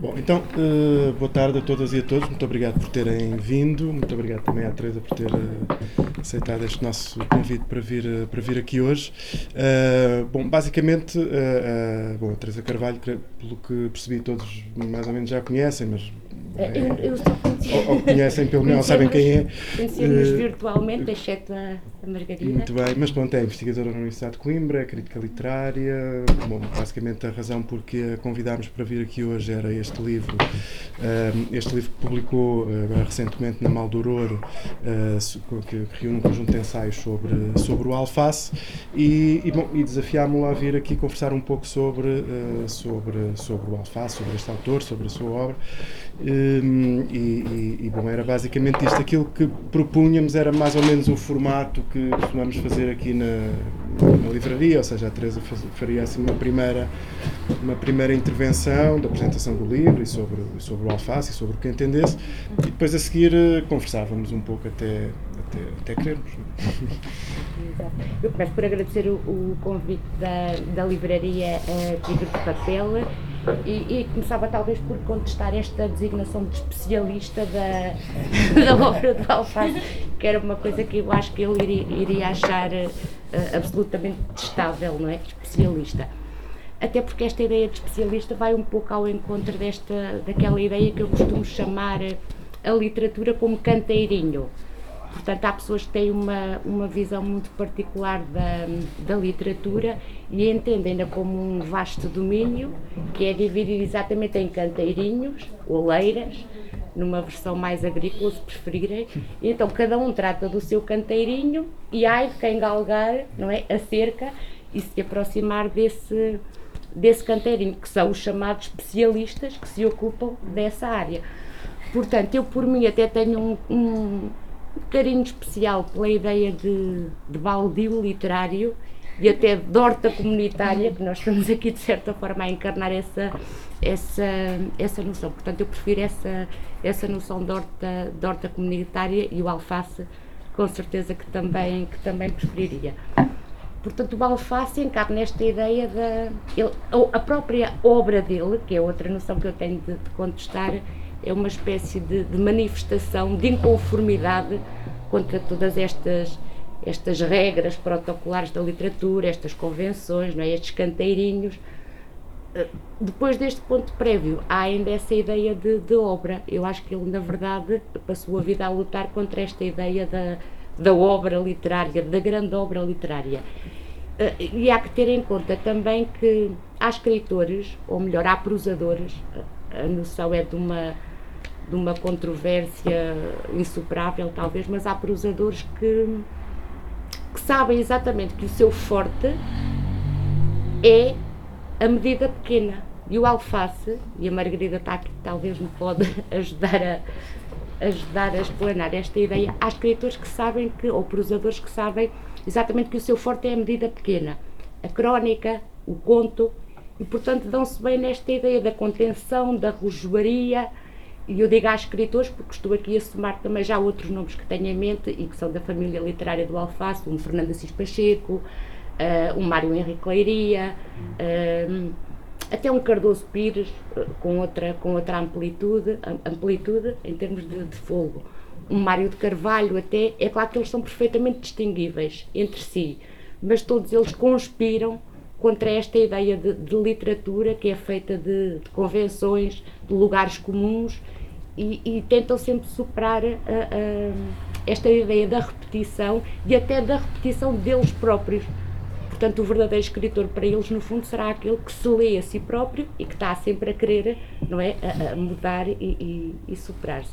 Bom, então, uh, boa tarde a todas e a todos. Muito obrigado por terem vindo. Muito obrigado também à Teresa por ter uh, aceitado este nosso convite para vir, uh, para vir aqui hoje. bom, basicamente, bom, a Teresa Carvalho, pelo que percebi, todos mais ou menos já conhecem, mas é, eu, eu só conheci. Ou, ou conhecem pelo menos, sabem quem é. Conhecemos virtualmente, exceto a, Margarida. Muito bem, mas pronto, é investigadora na Universidade de Coimbra, é crítica literária. Bom, basicamente a razão porque a convidámos para vir aqui hoje era este livro, uh, este livro que publicou uh, recentemente na Mal do Ouro, que, reúne um conjunto de ensaios sobre, sobre o alface e, e, bom, e desafiámo-la a vir aqui conversar um pouco sobre, sobre, sobre o alface, sobre este autor, sobre a sua obra. Hum, e, e, e, bom, era basicamente isto. Aquilo que propunhamos era mais ou menos o formato que costumamos fazer aqui na, na livraria, ou seja, a Teresa faria assim uma primeira, uma primeira intervenção da apresentação do livro e sobre, sobre o alface e sobre o que entendesse, e depois a seguir eh, conversávamos um pouco até, até, até querermos. Eu começo por agradecer o, o convite da, da livraria uh, Tigre de Papel e, e, começava talvez por contestar esta designação de especialista da, da obra do Alface, que era uma coisa que eu acho que ele iria, iria achar uh, absolutamente testável, não é? Especialista. Até porque esta ideia de especialista vai um pouco ao encontro desta, daquela ideia que eu costumo chamar a literatura como canteirinho Portanto, há pessoas que têm uma, uma visão muito particular da, da literatura e entendem-na como um vasto domínio que é dividido exatamente em canteirinhos, oleiras, numa versão mais agrícola, se preferirem. E então, cada um trata do seu canteirinho e há de quem galgar não é, a cerca e se aproximar desse, desse canteirinho, que são os chamados especialistas que se ocupam dessa área. Portanto, eu por mim até tenho um, um carinho especial pela ideia de, de baldio literário e até de horta comunitária, que nós estamos aqui de certa forma a encarnar essa, essa, essa noção. Portanto, eu prefiro essa, essa noção de horta, de horta comunitária e o alface, com certeza que também, que também preferiria. Portanto, o alface encarna nesta ideia da. A própria obra dele, que é outra noção que eu tenho de, de contestar, é uma espécie de, de manifestação de inconformidade contra todas estas estas regras protocolares da literatura, estas convenções, não é? estes canteirinhos. Eh, depois deste ponto prévio, há ainda essa ideia de, de, obra. Eu acho que ele, na verdade, passou a vida a lutar contra esta ideia da, da obra literária, da grande obra literária. Eh, e há que ter em conta também que há escritores, ou melhor, há prosadores, a noção é de uma de uma controvérsia insuperável, talvez, mas há prosadores que, que sabem exatamente que o seu forte é a medida pequena. E o alface, e a Margarida está aqui, talvez me pode ajudar a, ajudar a explanar esta ideia. Há escritores que sabem que, ou prosadores que sabem exatamente que o seu forte é a medida pequena. A crónica, o conto, e portanto dão-se bem nesta ideia da contenção, da rejoaria, e eu digo a escritores porque estou aqui a somar também já outros nomes que tenho em mente e que são da família literária do Alface, um Fernando Assis Pacheco, uh, um Mário Henrique Leiria, uh, até um Cardoso Pires uh, com, outra, com outra amplitude, amplitude em termos de, de fogo. Um Mário de Carvalho até, é claro que eles são perfeitamente distinguíveis entre si, mas todos eles conspiram contra esta ideia de, de literatura que é feita de, de convenções, de lugares comuns e, e tentam sempre superar uh, uh, esta ideia da repetição e até da repetição deles próprios. Portanto, o verdadeiro escritor para eles, no fundo, será aquele que se lê a si próprio e que está sempre a querer não é, a, a mudar e, e, e superar-se.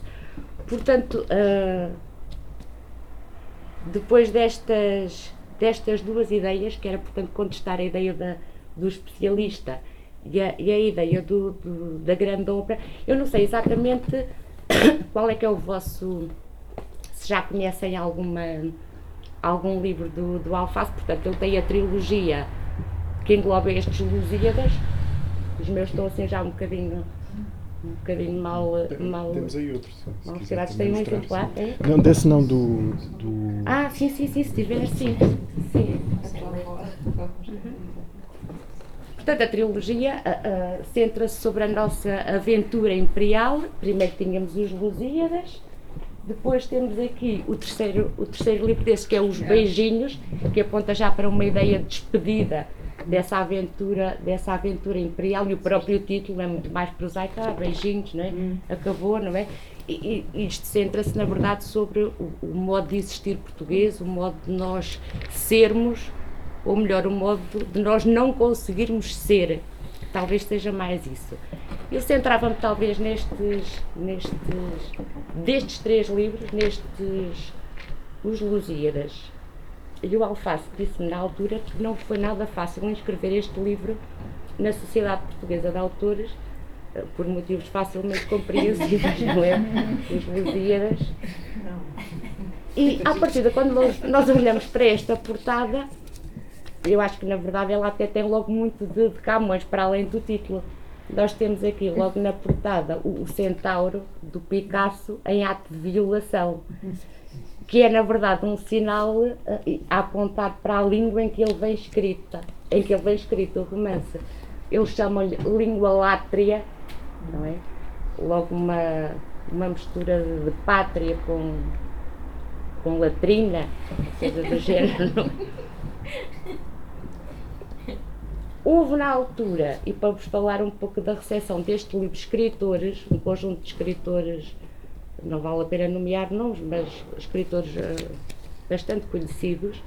Portanto, uh, depois destas, destas duas ideias, que era, portanto, contestar a ideia da, do especialista e a, e a ideia do, do, da grande obra. Eu não sei exatamente qual é que é o vosso. Se já conhecem alguma, algum livro do, do Alface, portanto, ele tem a trilogia que engloba estes Lusíadas. Os meus estão assim já um bocadinho um bocadinho mal. mal Temos aí outros. Mal tirados. Tem um exemplar? É? Não, desse não, do, do. Ah, sim, sim, sim, se tiver, sim. sim. Uhum. Portanto, a trilogia uh, uh, centra-se sobre a nossa aventura imperial. Primeiro tínhamos os Lusíadas, depois temos aqui o terceiro, o terceiro livro desse, que é Os Beijinhos, que aponta já para uma ideia de despedida dessa aventura, dessa aventura imperial, e o próprio título é muito mais prosaico, ah, beijinhos, não é? Hum. Acabou, não é? E, e isto centra-se, na verdade, sobre o, o, modo de existir português, o modo de nós sermos, ou melhor, o modo de nós não conseguirmos ser. Talvez seja mais isso. Eu centrava-me talvez nestes, nestes, destes três livros, nestes Os Lusíadas. E o Alface disse-me na altura que não foi nada fácil escrever este livro na Sociedade Portuguesa de Autores, por motivos facilmente compreensíveis, não é? Os Lusíadas. E, à partida, quando nós olhamos para esta portada, eu acho que, na verdade, ela até tem logo muito de, de Camões, para além do título. Nós temos aqui, logo na portada, o, o centauro do Picasso em ato de violação que é na verdade um sinal uh, a apontar para a língua em que ele vem escrita, em que ele vem escrito o romance. Eles chamam-lhe língua látria, não é? Logo uma, uma mistura de pátria com, com latrina, coisa do género. Houve na altura, e para vos falar um pouco da recepção deste livro, escritores, um conjunto de escritores não vale a pena nomear nomes, mas escritores uh, bastante conhecidos,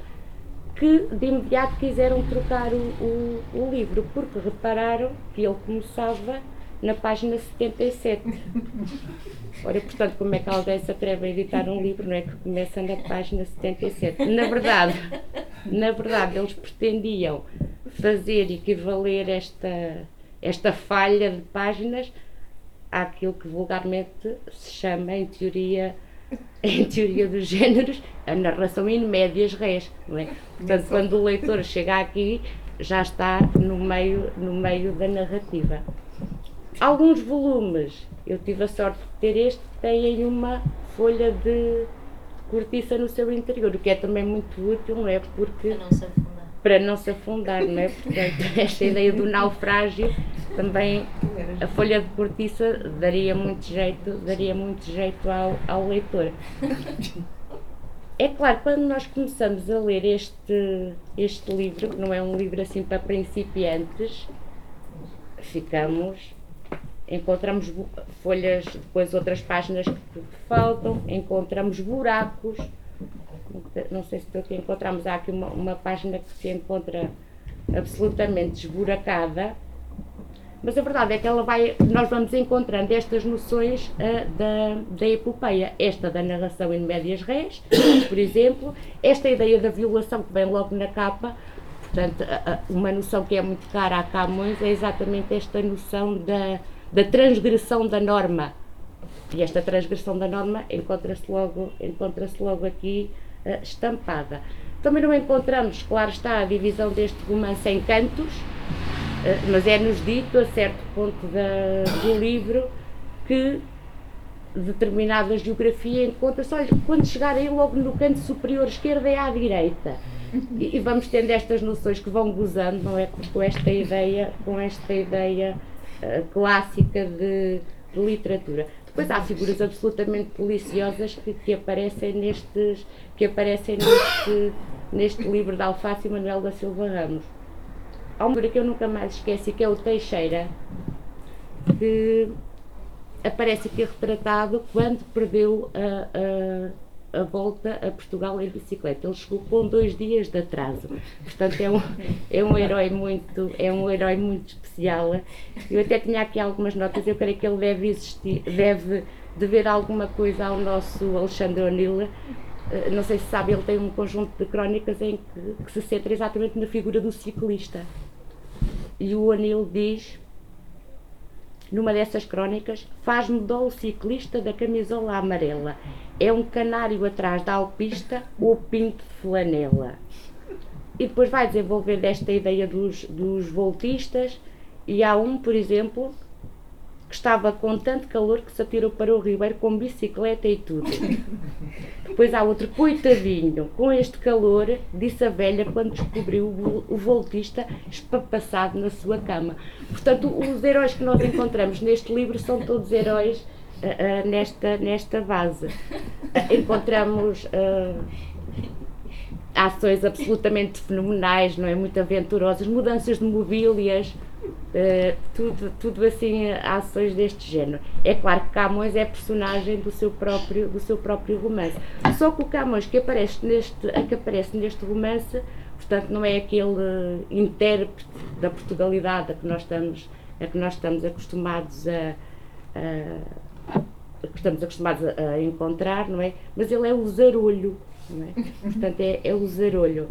que de imediato quiseram trocar o, o, o, livro, porque repararam que ele começava na página 77. Ora, portanto, como é que alguém se atreve a editar um livro, não é que começa na página 77? Na verdade, na verdade, eles pretendiam fazer equivaler esta, esta falha de páginas àquilo que vulgarmente se chama em teoria em teoria dos géneros a narração in médias res, não é? Portanto, quando o leitor chega aqui já está no meio no meio da narrativa. Alguns volumes, eu tive a sorte de ter este, têm uma folha de cortiça no seu interior, o que é também muito útil, não é? Porque para não se afundar, não é? Portanto, esta ideia do naufrágio também a folha de cortiça daria muito jeito, daria muito jeito ao, ao leitor. É claro, quando nós começamos a ler este, este livro, que não é um livro assim para principiantes, ficamos, encontramos folhas, depois outras páginas que faltam, encontramos buracos, não sei se estou aqui, encontramos há aqui uma, uma página que se encontra absolutamente esburacada, mas a verdade é que ela vai, nós vamos encontrando estas noções uh, da, da epopeia, esta da narração em médias res, por exemplo, esta ideia da violação que vem logo na capa, portanto, uma noção que é muito cara a Camões é exatamente esta noção da, da transgressão da norma. E esta transgressão da norma encontra-se logo, encontra logo aqui uh, estampada. Também não encontramos, claro está, a divisão deste romance em cantos, uh, mas é-nos dito a certo ponto da, do livro que determinada geografia encontra-se, olha, quando chegarem logo no canto superior esquerdo é à direita. E, e, vamos tendo estas noções que vão gozando, não é? Com esta ideia, com esta ideia uh, clássica de, de literatura. Depois há figuras absolutamente deliciosas que, que aparecem nestes, que aparecem neste, neste livro de Alface e Manuel da Silva Ramos. Há uma figura que eu nunca mais esqueci, que é o Teixeira, que aparece aqui retratado quando perdeu a, a a volta a Portugal em bicicleta. Ele chegou com dois dias de atraso. Portanto, é um, é um herói muito, é um herói muito especial. Eu até tinha aqui algumas notas, eu creio que ele deve existir, deve dever alguma coisa ao nosso Alexandre O'Neill. Eh, não sei se sabe, ele tem um conjunto de crónicas em que, que se centra exatamente na figura do ciclista. E o O'Neill diz numa dessas crónicas, faz-me dó o ciclista da camisola amarela. É um canário atrás da alpista ou pinto de flanela. E depois vai desenvolver desta ideia dos, dos voltistas, e há um, por exemplo, que estava com tanto calor que se atirou para o ribeiro com bicicleta e tudo. Depois há outro, coitadinho, com este calor, disse a velha quando descobriu o, voltista espapassado na sua cama. Portanto, os heróis que nós encontramos neste livro são todos heróis uh, uh, nesta, nesta base. Uh, encontramos ações absolutamente fenomenais, não é? Muito aventurosas, mudanças de mobílias, Uh, tudo, tudo assim, ações deste género. É claro que Camões é personagem do seu próprio, do seu próprio romance. Só que o Camões que aparece neste, que aparece neste romance, portanto, não é aquele intérprete da Portugalidade a que nós estamos, a que nós estamos acostumados a, a, a que estamos acostumados a, a, encontrar, não é? Mas ele é o zarolho, não é? Portanto, é, é o zarolho.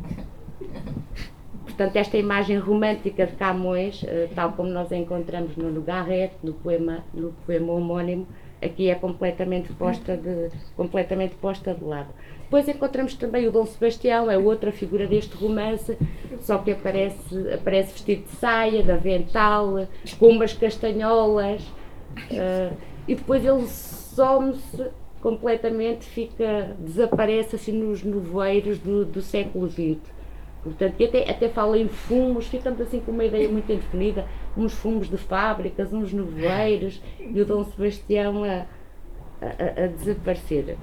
Portanto, esta imagem romântica de Camões, eh, tal como nós a encontramos no Garret, no poema, no poema homónimo, aqui é completamente posta de, completamente posta de lado. Depois encontramos também o Dom Sebastião, é outra figura deste romance, só que aparece, aparece vestido de saia, de avental, com umas castanholas, uh, e depois ele some-se completamente, fica, desaparece assim nos noveiros do, do século XX. Portanto, e até, até fala em fumos, ficamos assim com uma ideia muito indefinida, uns fumos de fábricas, uns nevoeiros e o Dom Sebastião a, a, a desaparecer.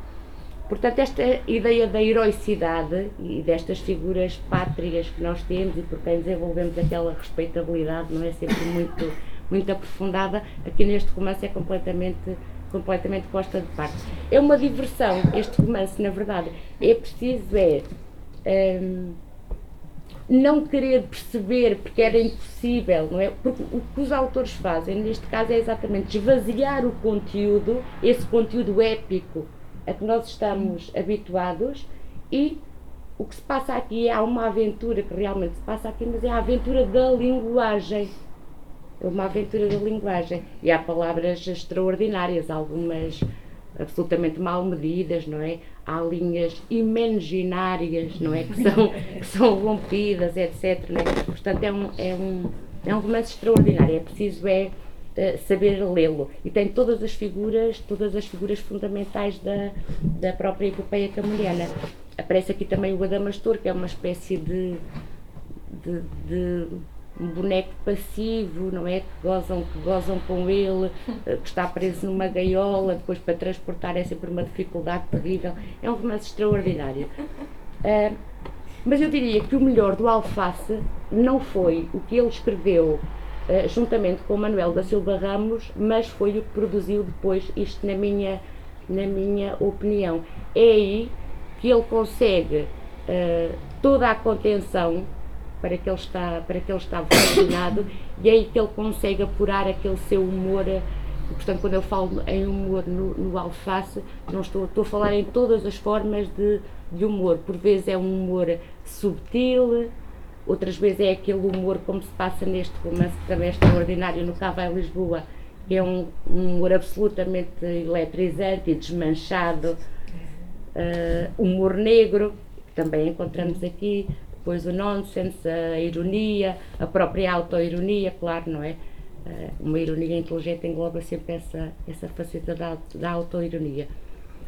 Portanto, esta ideia da heroicidade e destas figuras pátrias que nós temos e por quem desenvolvemos aquela respeitabilidade, não é sempre muito, muito aprofundada, aqui neste romance é completamente, completamente posta de parte. É uma diversão, este romance, na verdade. É preciso, é. Hum, não querer perceber porque era impossível, não é? Porque o que os autores fazem, neste caso, é exatamente esvaziar o conteúdo, esse conteúdo épico a que nós estamos habituados e o que se passa aqui é uma aventura que realmente se passa aqui, mas é a aventura da linguagem. É uma aventura da linguagem. E há palavras extraordinárias, algumas absolutamente mal medidas, não é? Há linhas imaginárias, não é? Que são, que são rompidas, etc. Não é? Portanto, é um, é, um, é um romance extraordinário, é preciso é, uh, saber lê-lo. E tem todas as figuras, todas as figuras fundamentais da, da própria epopeia camoniana. Aparece aqui também o Adamastor, que é uma espécie de, de, de um boneco passivo, não é? Que gozam, que gozam com ele, eh, que está preso numa gaiola, depois para transportar é sempre uma dificuldade terrível. É um romance extraordinário. Uh, mas eu diria que o melhor do Alface não foi o que ele escreveu uh, juntamente com Manuel da Silva Ramos, mas foi o que produziu depois isto na minha, na minha opinião. É aí que ele consegue uh, toda a contenção para que ele está, para que ele está vacinado e é aí que ele consegue apurar aquele seu humor. Portanto, quando eu falo em humor no, no alface, não estou, estou a falar em todas as formas de, de humor. Por vezes é um humor subtil, outras vezes é aquele humor como se passa neste romance que também é extraordinário no Cava em Lisboa, que é um, um humor absolutamente eletrizante e desmanchado, uh, humor negro, que também encontramos aqui, depois o nonsense, a ironia, a própria autoironia, claro, não é? Eh, uma ironia inteligente engloba sempre essa, essa faceta da, da autoironia.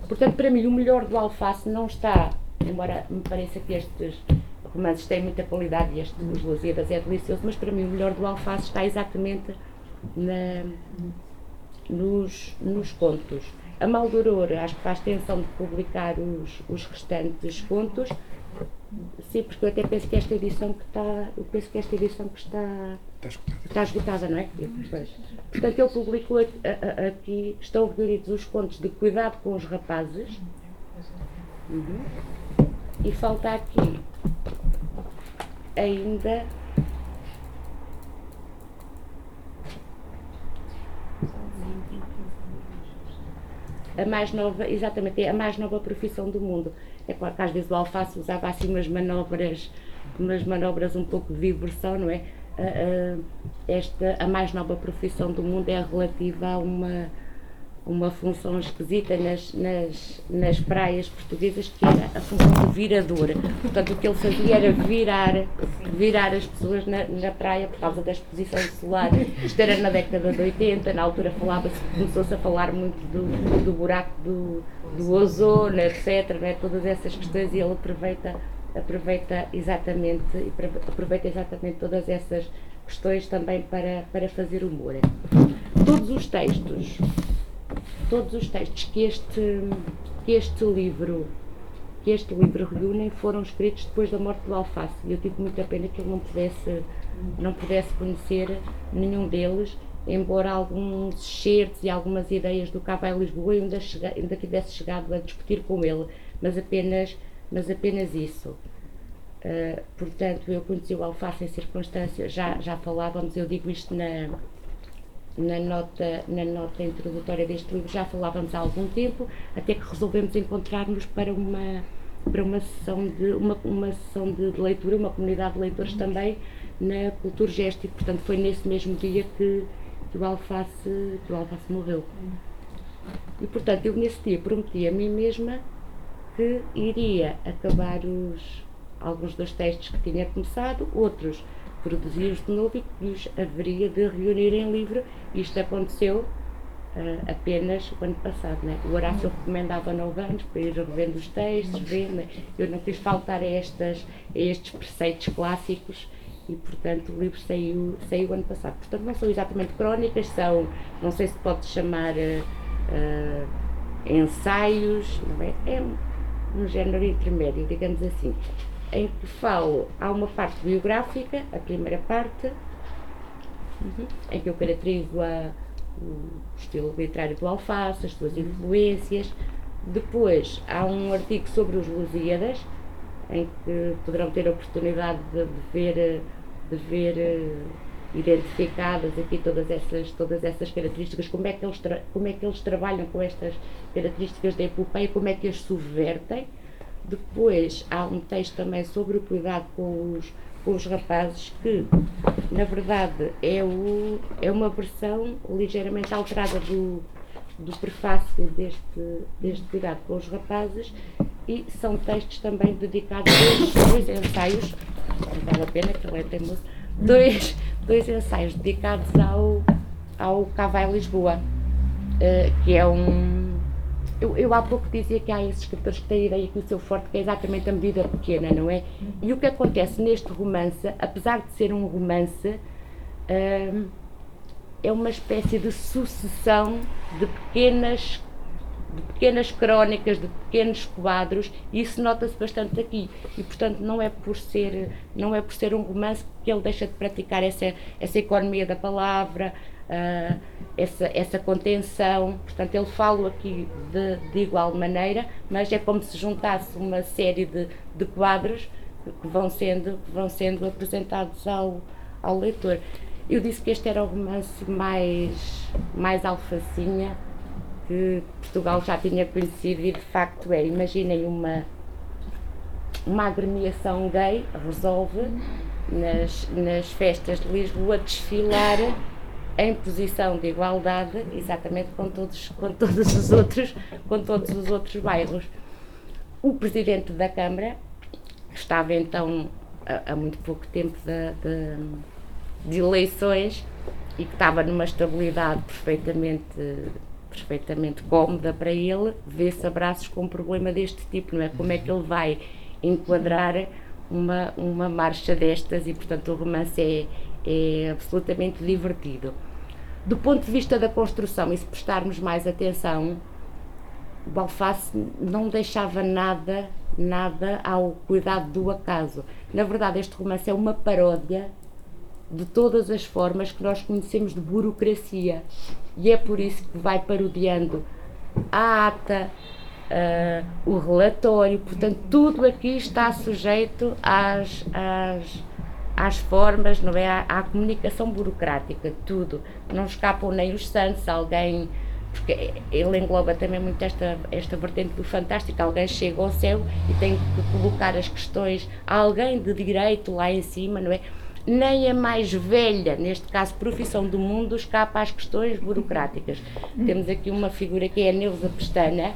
Portanto, para mim, o melhor do Alface não está, embora me pareça que estes romances têm muita qualidade e este dos Lusíadas é delicioso, mas para mim o melhor do Alface está exatamente na, nos, nos contos. A Maldoror acho que faz tensão de publicar os, os restantes contos, Sim, porque eu até penso que esta edição que está. Eu penso que esta edição que está. Está esgotada. Está esgotada, não é? Pois. Portanto, ele publicou aqui, estão reunidos os contos de cuidado com os rapazes. Uhum. E falta aqui ainda a mais nova, exatamente, é a mais nova profissão do mundo. É claro que às vezes o alface usava assim umas manobras, umas manobras um pouco de diversão, não é? esta, a mais nova profissão do mundo é relativa a uma, uma função esquisita nas, nas, nas praias portuguesas que era a função de virador. Portanto, o que ele fazia era virar, virar as pessoas na, na praia por causa da exposição solar. Isto era na década de 80, na altura falava-se, começou-se a falar muito do, do buraco do, do ozono, etc. Né? Todas essas questões e ele aproveita, aproveita exatamente aproveita exatamente todas essas questões também para, para fazer humor. Todos os textos todos os textos que este, que este livro que este livro reúne foram escritos depois da morte do Alface. E eu tive muita pena que ele não pudesse não pudesse conhecer nenhum deles embora alguns certos e algumas ideias do Cabo Lisboa eu ainda, chega, ainda tivesse chegado a discutir com ele mas apenas mas apenas isso. Uh, portanto eu conheci o Alface em circunstâncias já, já falávamos, eu digo isto na na nota, na nota introdutória deste livro já falávamos há algum tempo, até que resolvemos encontrar-nos para uma, para uma sessão de uma, uma sessão de leitura, uma comunidade de leitores também na Cultura Gesto e portanto foi nesse mesmo dia que, que, o, alface, que o alface morreu. E portanto eu nesse dia prometi a mim mesma que iria acabar os, alguns dos textos que tinha começado, outros produzi-os de novo e que os haveria de reunir em livro. Isto aconteceu uh, apenas o ano passado. Né? O Horácio recomendava nove anos para ir revendo os textos, vendo. Eu não quis faltar a, estas, a estes preceitos clássicos e, portanto, o livro saiu, saiu ano passado. Portanto, não são exatamente crónicas, são, não sei se pode chamar uh, uh, ensaios, não é? É um, um género intermédio, digamos assim em que falo, há uma parte biográfica, a primeira parte, uhum. em que eu caracterizo a, o estilo literário do Alface, as suas influências. Depois há um artigo sobre os Lusíadas, em que poderão ter a oportunidade de, de ver, de ver uh, identificadas aqui todas essas, todas essas características, como é, que eles como é que eles trabalham com estas características da epopeia, como é que as subvertem depois há um texto também sobre o cuidado com os, com os rapazes, que na verdade é, o, é uma versão ligeiramente alterada do, do prefácio deste, deste cuidado com os rapazes e são textos também dedicados a dois, ensaios, não vale a pena que ele é teimoso, dois, dois ensaios dedicados ao, ao Cavai Lisboa, uh, que é um eu, eu há pouco dizia que há esses escritores que têm a ideia que o seu forte é exatamente a medida pequena, não é? E o que acontece neste romance, apesar de ser um romance, hum, é uma espécie de sucessão de pequenas de pequenas crónicas, de pequenos quadros, e isso nota-se bastante aqui. E portanto não é por ser não é por ser um romance que ele deixa de praticar essa essa economia da palavra, uh, essa, essa contenção. Portanto, ele fala aqui de, de igual maneira, mas é como se juntasse uma série de, de quadros que vão sendo, vão sendo apresentados ao, ao leitor. Eu disse que este era o romance mais, mais alfacinha que Portugal já tinha conhecido e de facto é. Imaginem uma, uma agremiação gay resolve nas, nas festas de Lisboa desfilar em posição de igualdade, exatamente com todos, com todos os outros, com todos os outros bairros. O presidente da Câmara estava então há, muito pouco tempo de, de, de, eleições e que estava numa estabilidade perfeitamente perfeitamente cómoda para ele, vê-se abraços com um problema deste tipo, não é? Como é que ele vai enquadrar uma, uma marcha destas e, portanto, o romance é, é absolutamente divertido. Do ponto de vista da construção, e se prestarmos mais atenção, o não deixava nada, nada ao cuidado do acaso. Na verdade, este romance é uma paródia de todas as formas que nós conhecemos de burocracia. E é por isso que vai parodiando a ata, uh, o relatório, portanto, tudo aqui está sujeito às, às às formas, não é? À, à, comunicação burocrática, tudo. Não escapam nem os santos, alguém. Porque ele engloba também muito esta, esta vertente do fantástico. Alguém chega ao céu e tem que colocar as questões a alguém de direito lá em cima, não é? nem a mais velha, neste caso profissão do mundo, escapa às questões burocráticas. Temos aqui uma figura que é a Neuza Pestana,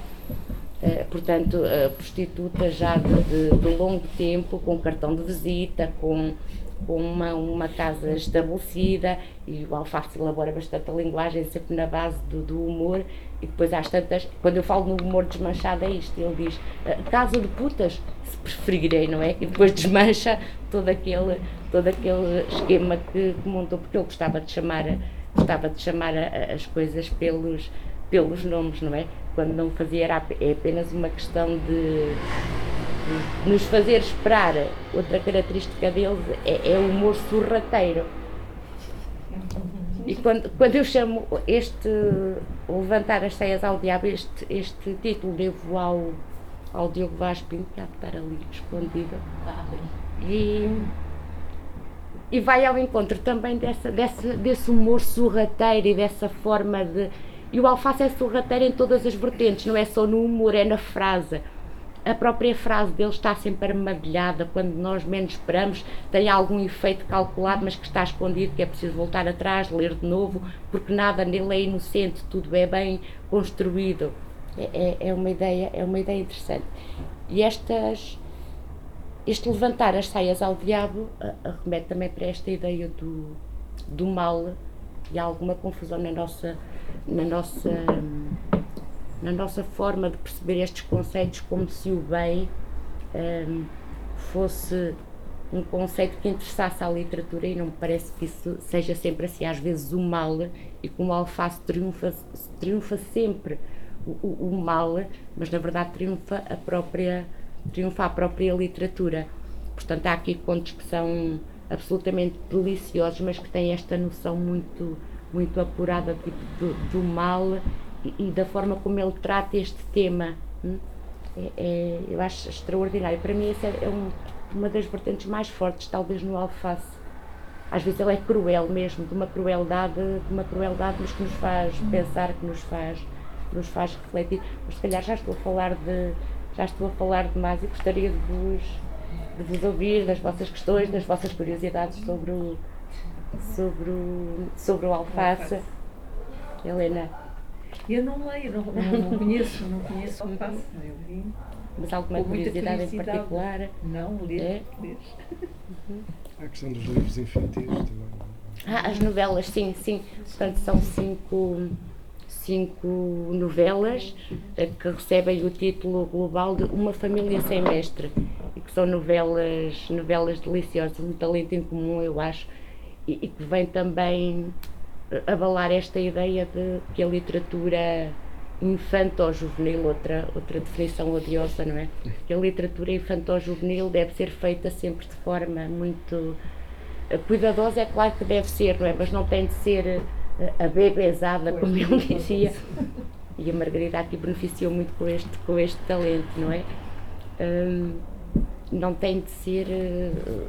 eh, portanto, prostituta já de, de, longo tempo, com cartão de visita, com, com uma, uma casa estabelecida, e o Alface elabora bastante a linguagem, sempre na base do, do humor, e depois às tantas, quando eu falo no humor desmanchado é isto, ele diz, casa de putas, se preferirem, não é? E depois desmancha todo aquele, todo aquele esquema que, que montou, porque ele gostava de chamar, gostava de chamar as coisas pelos, pelos nomes, não é? quando não fazia era é apenas uma questão de nos fazer esperar. Outra característica deles é, é o humor sorrateiro. E quando, quando eu chamo este Levantar as Ceias ao Diabo, este, este título devo ao, ao Diogo Vaz Pinto, que há de estar ali escondido. E, e vai ao encontro também dessa, dessa, desse humor sorrateiro e dessa forma de e o alface é sorrateiro em todas as vertentes, não é só no humor, é na frase. A própria frase dele está sempre armadilhada, quando nós menos esperamos, tem algum efeito calculado, mas que está escondido, que é preciso voltar atrás, ler de novo, porque nada nele é inocente, tudo é bem construído. É, é, é uma, ideia, é uma ideia interessante. E estas, este levantar as saias ao diabo remete também para esta ideia do, do mal e alguma confusão na nossa na nossa, na nossa forma de perceber estes conceitos como se o bem um, fosse um conceito que interessasse à literatura e não me parece que isso seja sempre assim. Às vezes o mal, e como o alface triunfa, triunfa sempre o, o, o, mal, mas na verdade triunfa a própria, triunfa a própria literatura. Portanto, há aqui contos que são absolutamente deliciosos, mas que têm esta noção muito muito apurada tipo, do, do mal e, e, da forma como ele trata este tema. Hum? É, é, eu acho extraordinário. Para mim, essa é, é um, uma das vertentes mais fortes, talvez, no alface. Às vezes ele é cruel mesmo, de uma crueldade, de uma crueldade, mas que nos faz pensar, que nos faz, nos faz refletir. Mas se calhar já estou a falar de, já estou a falar demais e gostaria de vos, de vos ouvir das vossas questões, das vossas curiosidades sobre o, sobre o, sobre o alface. alface. Helena. Eu não leio, não, não, não conheço, não conheço alface. Eu vi. Mas alguma curiosidade, curiosidade, em particular? Não, ler. É? ler. Uhum. A questão dos livros infantis também. Ah, as novelas, sim, sim. Portanto, são cinco, cinco novelas eh, que recebem o título global de Uma Família Sem Mestre e que são novelas, novelas deliciosas, um talento em comum, eu acho, e, e que vem também abalar esta ideia de que a literatura infanto-juvenil, outra, outra definição odiosa, não é? Que a literatura infanto-juvenil deve ser feita sempre de forma muito eh, cuidadosa, é claro que deve ser, não é? Mas não tem de ser eh, abebezada, como ele dizia. E a Margarida aqui beneficiou muito com este, com este talento, não é? Hum, não tem de ser uh,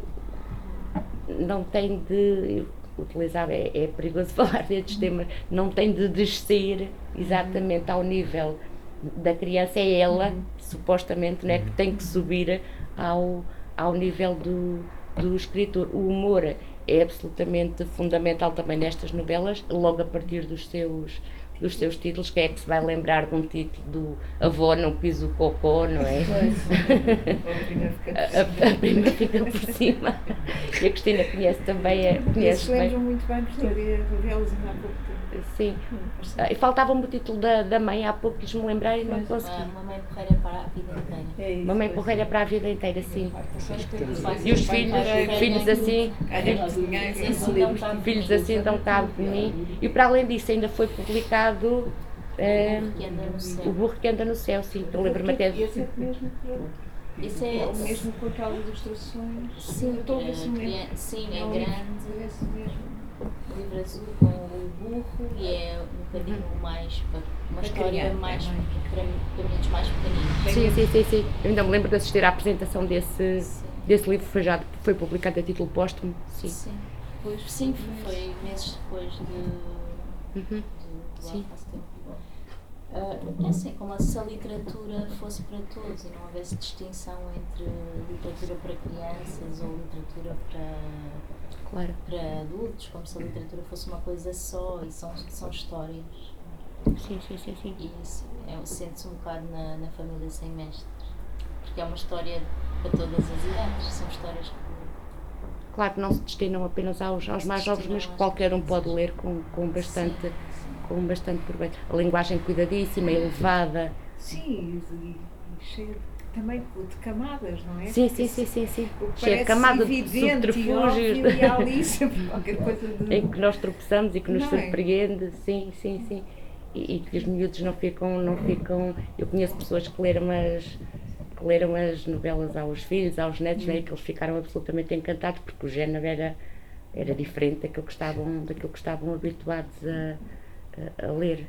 não tem de utilizar, é, é perigoso falar destes temas, não tem de descer exatamente ao nível da criança, é ela, supostamente, né, que tem que subir ao, ao nível do, do escritor. O humor é absolutamente fundamental também nestas novelas, logo a partir dos seus dos seus títulos, quem é que se vai lembrar de um título do Avó não pisa o cocô, não é? a, a, prima fica por cima. E a Cristina conhece também. É, conhece Eles lembram muito bem, porque vi revelos há pouco tempo. Sim. Ah, e faltava-me o título da, da mãe, há pouco quis me lembrar e não consegui. Mamãe Porreira para a vida inteira. É isso, Mamãe Porreira para a vida inteira, sim. E os filhos, filhos assim, filhos assim dão cabo de mim. E para além disso ainda foi publicado é, o burro que anda no céu, sim, eu lembro-me até de. Isso é o mesmo com aquelas ilustrações. Sim, estou a Sim, é grande livro azul com o burro e é um bocadinho uhum. mais uma história mais é para, para mais pequeninos. Sim, sim, sim, sim. Eu ainda me lembro de assistir à apresentação desse, desse livro, foi já foi publicado a título póstumo. Sim. Sim, pois, sim foi meses depois de, uhum. Sim. Uh, é assim, como se a literatura fosse para todos e não houvesse distinção entre literatura para crianças ou literatura para claro. para adultos, como se a literatura fosse uma coisa só e são, são histórias. Sim, sim, sim, sim. E isso é, sente-se um bocado na, na família sem mestres. Porque é uma história para todas as idades, são histórias que Claro que não se destinam apenas aos, aos mais jovens, mas que qualquer um pode ler com, com bastante com bastante proveito. A linguagem cuidadíssima, elevada. Sim, cheio também de camadas, não é? Sim, sim, sim, sim, sim. Cheia de parece camada de subterfúgios e qualquer coisa de... em que nós tropeçamos e que nos Não é? surpreende, sim, sim, sim. E, e que os miúdos não ficam, não ficam. Eu conheço pessoas que leram as, que leram as novelas aos filhos, aos netos, né, e que eles ficaram absolutamente encantados porque o género era, era diferente daquilo que estavam, daquilo que estavam habituados a, a, a ler.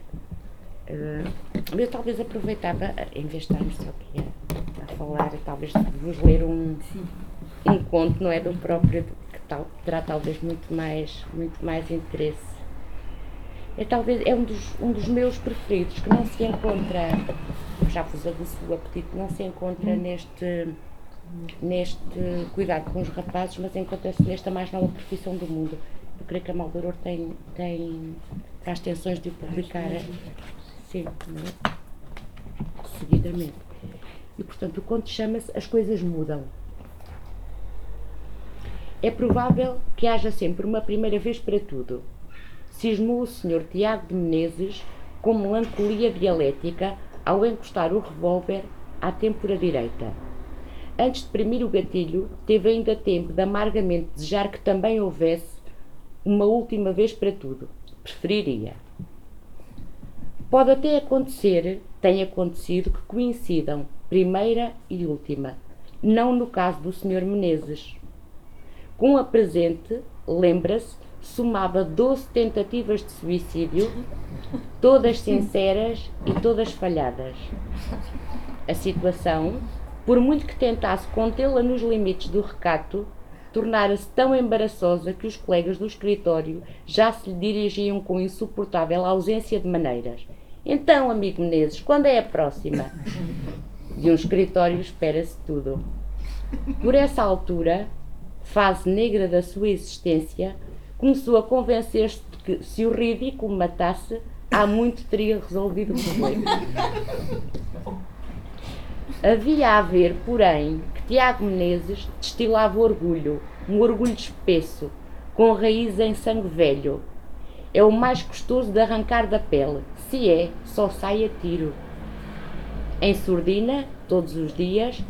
Eh, eu talvez aproveitava, eh, em vez de estarmos só aqui a, a falar, talvez vos ler um, um conto, não é? Do próprio, que tal, terá talvez muito mais, muito mais interesse. É talvez é um dos, um dos meus preferidos, que não se encontra, já vos aviso o apetite, não se encontra neste, neste cuidado com os rapazes, mas encontra-se nesta mais nova profissão do mundo. Eu creio que a Maldoror tem, tem as tensões de publicar sim, não é? seguidamente. E portanto o conto chama-se As Coisas Mudam. É provável que haja sempre uma primeira vez para tudo. Cismou o Sr. Tiago de Menezes com melancolia dialética ao encostar o revólver à têmpora direita. Antes de premir o gatilho, teve ainda tempo de amargamente desejar que também houvesse uma última vez para tudo. Preferiria. Pode até acontecer, tem acontecido, que coincidam primeira e última. Não no caso do Sr. Menezes. Com a presente, lembra-se, somava 12 tentativas de suicídio, todas sinceras e todas falhadas. A situação, por muito que tentasse contê-la nos limites do recato, tornara-se tão embaraçosa que os colegas do escritório já se lhe dirigiam com insuportável ausência de maneiras. Então, amigo Menezes, quando é a próxima? De um escritório espera-se tudo. Por essa altura, fase negra da sua existência, começou a convencer-se de que, se o ridículo matasse, há muito teria resolvido o problema. Havia a ver, porém, que Tiago Menezes destilava orgulho, um orgulho espesso, com raiz em sangue velho. É o mais custoso de arrancar da pele, se é, só sai a tiro. Em surdina, todos os dias,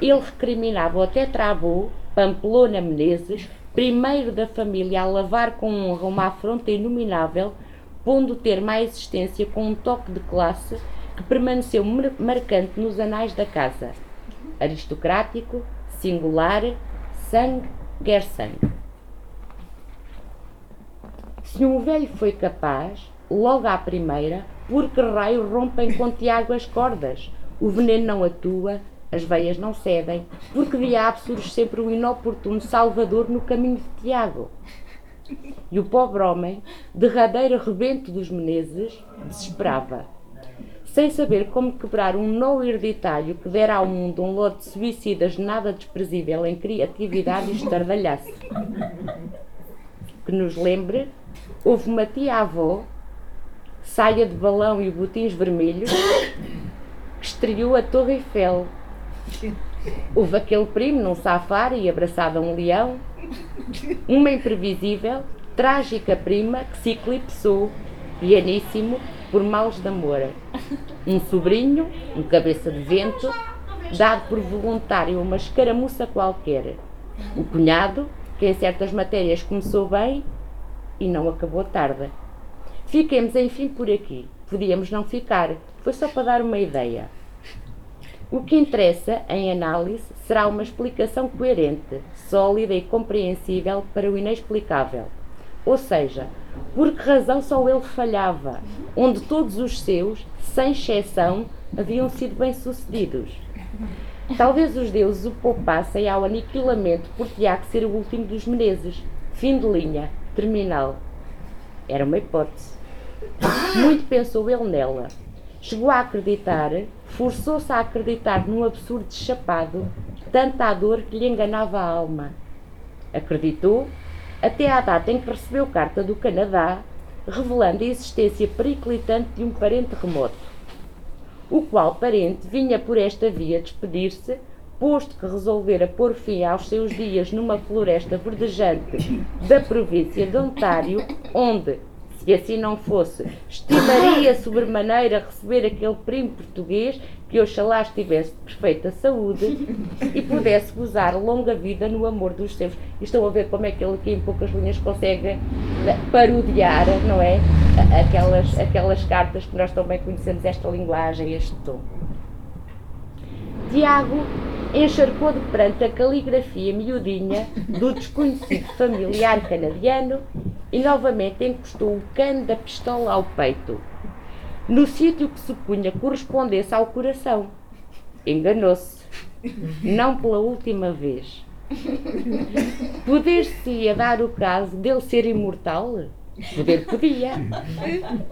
ele recriminava o tetravô, Pamplona Menezes, primeiro da família a lavar com honra uma afronta inominável, pondo o termo à existência com um toque de classe que permaneceu mar- marcante nos anais da casa. Aristocrático, singular, sangue quer sangue. Se um velho foi capaz, logo à primeira, por que raio rompem com Tiago as cordas? O veneno não atua, as veias não cedem, porque diabo surge sempre o inoportuno salvador no caminho de Tiago. E o pobre homem, derradeiro rebento dos Menezes, desesperava. Sem saber como quebrar um nó hereditário que dera ao mundo um lote de suicidas nada desprezível em criatividade e estardalhaço. Que nos lembre, houve uma tia-avó, saia de balão e botins vermelhos, que estreou a Torre Eiffel. Houve aquele primo num safari abraçado a um leão, uma imprevisível, trágica prima que se eclipsou, pianíssimo, por males de amor. Um sobrinho, um cabeça de vento, dado por voluntário uma escaramuça qualquer. O cunhado, que em certas matérias começou bem e não acabou tarde. Fiquemos enfim por aqui. Podíamos não ficar, foi só para dar uma ideia. O que interessa, em análise, será uma explicação coerente, sólida e compreensível para o inexplicável. Ou seja, por que razão só ele falhava, onde todos os seus, sem exceção, haviam sido bem-sucedidos? Talvez os deuses o poupassem ao aniquilamento por Tiago ser o último dos Menezes. Fim de linha, terminal. Era uma hipótese. Muito pensou ele nela. Chegou a acreditar, forçou-se a acreditar num absurdo chapado, tanta dor que lhe enganava a alma. Acreditou, até à data em que recebeu carta do Canadá revelando a existência periclitante de um parente remoto, o qual parente vinha por esta via despedir-se, posto que resolvera pôr fim aos seus dias numa floresta verdejante da província de Ontário, onde, se assim não fosse, estimaria sobremaneira receber aquele primo português que oxalá estivesse de perfeita saúde e pudesse gozar longa vida no amor dos seus. E estão a ver como é que ele aqui em poucas linhas consegue eh, parodiar, não é? Aquelas, aquelas cartas que nós também conhecemos, esta linguagem, este tom. Tiago encharcou de perante a caligrafia miudinha do desconhecido familiar canadiano e novamente encostou o cano da pistola ao peito no sítio que supunha correspondesse ao coração. Enganou-se. Não pela última vez. Poder-se-ia dar o caso dele ser imortal? Poder podia.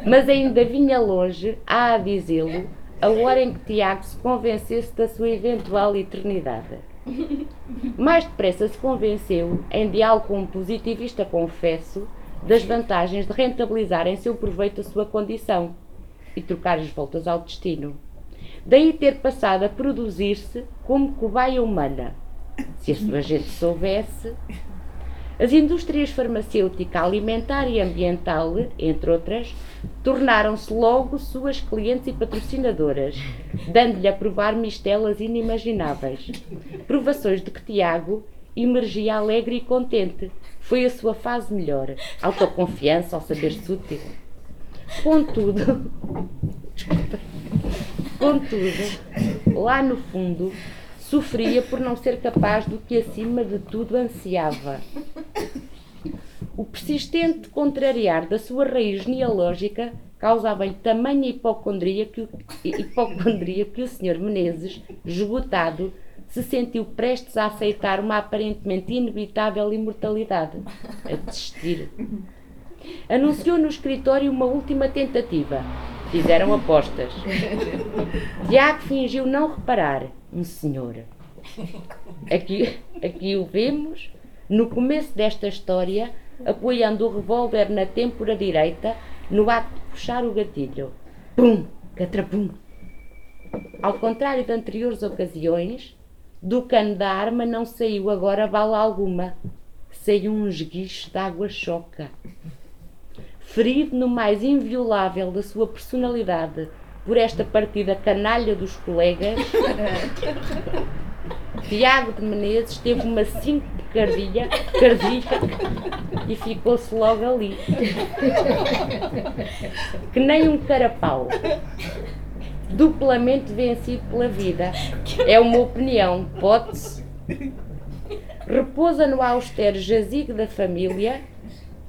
Mas ainda vinha longe, a dizê-lo, a hora em que Tiago se convencesse da sua eventual eternidade. Mais depressa se convenceu, em diálogo com um positivista confesso, das vantagens de rentabilizar em seu proveito a sua condição e trocar as voltas ao destino. Daí ter passado a produzir-se como cobaia humana. Se a sua gente soubesse. As indústrias farmacêutica, alimentar e ambiental, entre outras, tornaram-se logo suas clientes e patrocinadoras, dando-lhe a provar mistelas inimagináveis. Provações de que Tiago emergia alegre e contente. Foi a sua fase melhor. Autoconfiança, ao saber-se útil. Contudo, contudo, lá no fundo, sofria por não ser capaz do que acima de tudo ansiava. O persistente contrariar da sua raiz genealógica causava-lhe tamanha hipocondria que, o, hipocondria que o Sr. Menezes, esgotado, se sentiu prestes a aceitar uma aparentemente inevitável imortalidade, a desistir. Anunciou no escritório uma última tentativa. Fizeram apostas. Tiago fingiu não reparar. Um senhor. Aqui, aqui o vemos, no começo desta história, apoiando o revólver na têmpora direita, no ato de puxar o gatilho. Pum! Catrapum! Ao contrário de anteriores ocasiões, do cano da arma não saiu agora bala alguma. Saiu um esguicho de água choca ferido no mais inviolável da sua personalidade por esta partida canalha dos colegas, Tiago de Menezes teve uma cardíaca, cardíaca e ficou-se logo ali. Que nem um carapau. Duplamente vencido pela vida. É uma opinião, pode-se. Repousa no austero jazigo da família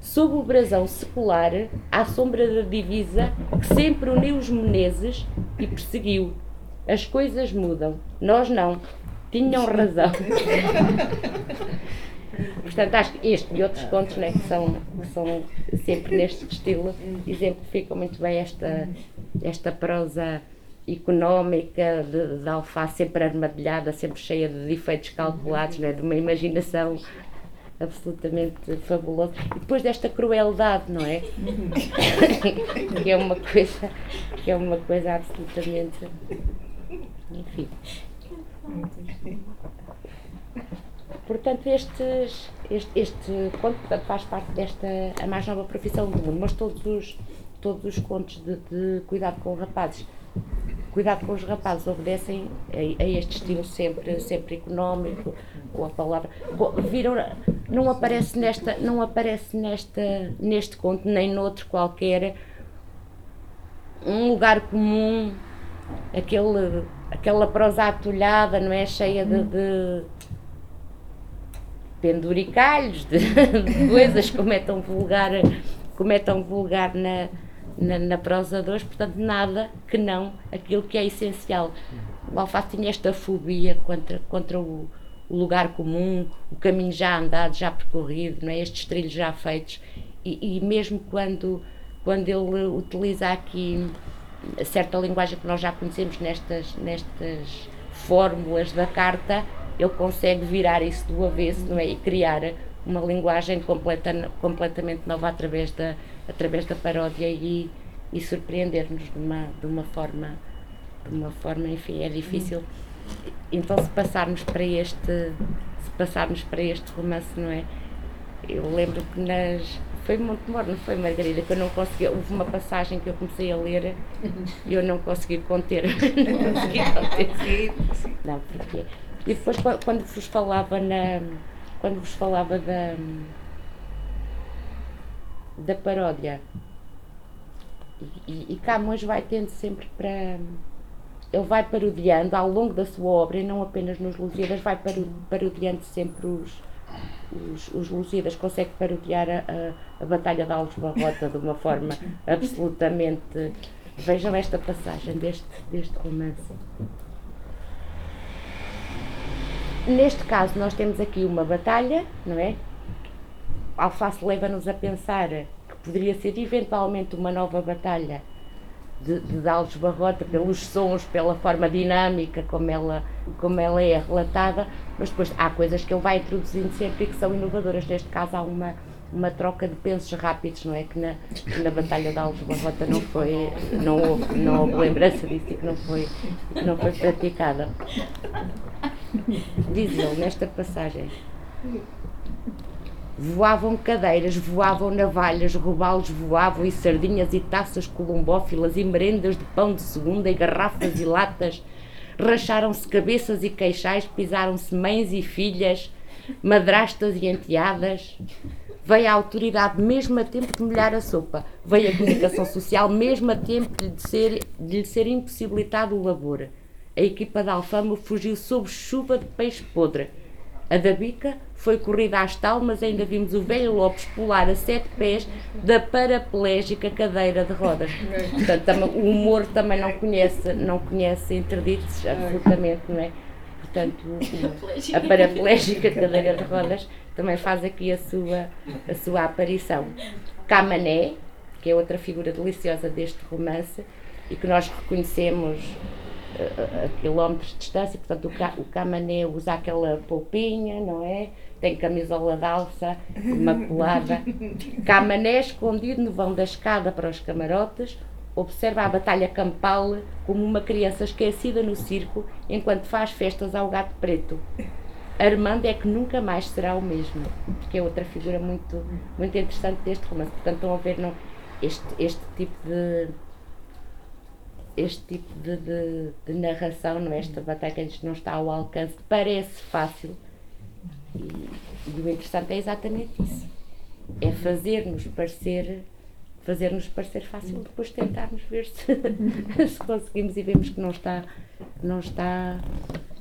sob o brasão secular, à sombra da divisa que sempre uniu os Menezes e perseguiu. As coisas mudam, nós não. Tinham razão. Portanto, acho que este e outros contos né, que, são, que são sempre neste estilo exemplificam muito bem esta, esta prosa económica de, de alface sempre armadilhada, sempre cheia de defeitos calculados, né, de uma imaginação absolutamente fabuloso. E depois desta crueldade, não é? que é uma coisa, que é uma coisa absolutamente. Enfim. Portanto, estes, este, este conto faz parte desta a mais nova profissão do mundo, mas todos os, todos os contos de, de cuidado com rapazes cuidado com os rapazes, obedecem a, a, este estilo sempre, sempre económico, com a palavra. Viram, não aparece nesta, não aparece nesta, neste conto, nem noutro qualquer, um lugar comum, aquele, aquela prosa atulhada, não é? Cheia de, de penduricalhos, de, de coisas como é tão vulgar, como é tão vulgar na na, na prosa de hoje, portanto, nada que não aquilo que é essencial. O Alface tinha esta fobia contra, contra o, o lugar comum, o caminho já andado, já percorrido, não é? estes trilhos já feitos. E, e mesmo quando, quando ele utiliza aqui certa linguagem que nós já conhecemos nestas, nestas fórmulas da carta, ele consegue virar isso do avesso não é? e criar uma linguagem completa, completamente nova através da, através da paródia e, e surpreender-nos de uma, de uma forma, de uma forma, enfim, é difícil. Então se passarmos para este, se passarmos para este romance, não é? Eu lembro que nas foi muito morno, não foi Margarida, que eu não consegui, houve uma passagem que eu comecei a ler e eu não consegui conter. não consegui conter. Não, porque. E depois quando vos falava na. Quando vos falava da. Da paródia. E, e Camões vai tendo sempre para. Ele vai parodiando ao longo da sua obra e não apenas nos Lusíadas, vai parodiando sempre os, os, os Lusíadas conseguem parodiar a, a, a Batalha de Alves Barrota de uma forma absolutamente. Vejam esta passagem deste, deste romance. Neste caso, nós temos aqui uma batalha, não é? Alface leva-nos a pensar que poderia ser eventualmente uma nova batalha de, de Barrota, pelos sons, pela forma dinâmica como ela, como ela é relatada, mas depois há coisas que ele vai introduzindo sempre e que são inovadoras. Neste caso, há uma, uma troca de pensos rápidos, não é? Que na, que na Batalha de Alves Barrota não foi, não houve, não houve lembrança disso e que não foi, que não foi praticada. Diz ele nesta passagem. Voavam cadeiras, voavam navalhas, robalos voavam e sardinhas e taças colombófilas e merendas de pão de segunda e garrafas e latas. Racharam-se cabeças e queixais, pisaram-se mães e filhas, madrastas e enteadas. Veio a autoridade mesmo a tempo de molhar a sopa. Veio a comunicação social mesmo a tempo de, ser, de lhe ser impossibilitado o labor. A equipa da Alfama fugiu sob chuva de peixe podre a da bica foi corrida às tal, mas ainda vimos o velho Lopes pular a sete pés da paraplégica cadeira de rodas. Portanto, o humor também não conhece, não conhece interditos, absolutamente, não é? Portanto, a paraplégica cadeira de rodas também faz aqui a sua, a sua aparição. Camané, que é outra figura deliciosa deste romance e que nós reconhecemos a quilómetros de distância, portanto o, o camané usa aquela poupinha, não é? Tem camisola de alça, imaculada. Camané escondido no vão da escada para os camarotes, observa a batalha campal como uma criança esquecida no circo enquanto faz festas ao gato preto. Armando é que nunca mais será o mesmo, que é outra figura muito, muito interessante deste romance. Portanto, estão a ver não, este, este tipo de este tipo de, de, de narração, não é? esta batalha que não está ao alcance, parece fácil. E, e o interessante é exatamente isso. É fazer-nos parecer fazer-nos parecer fácil depois tentarmos ver se, se conseguimos e vemos que não está não está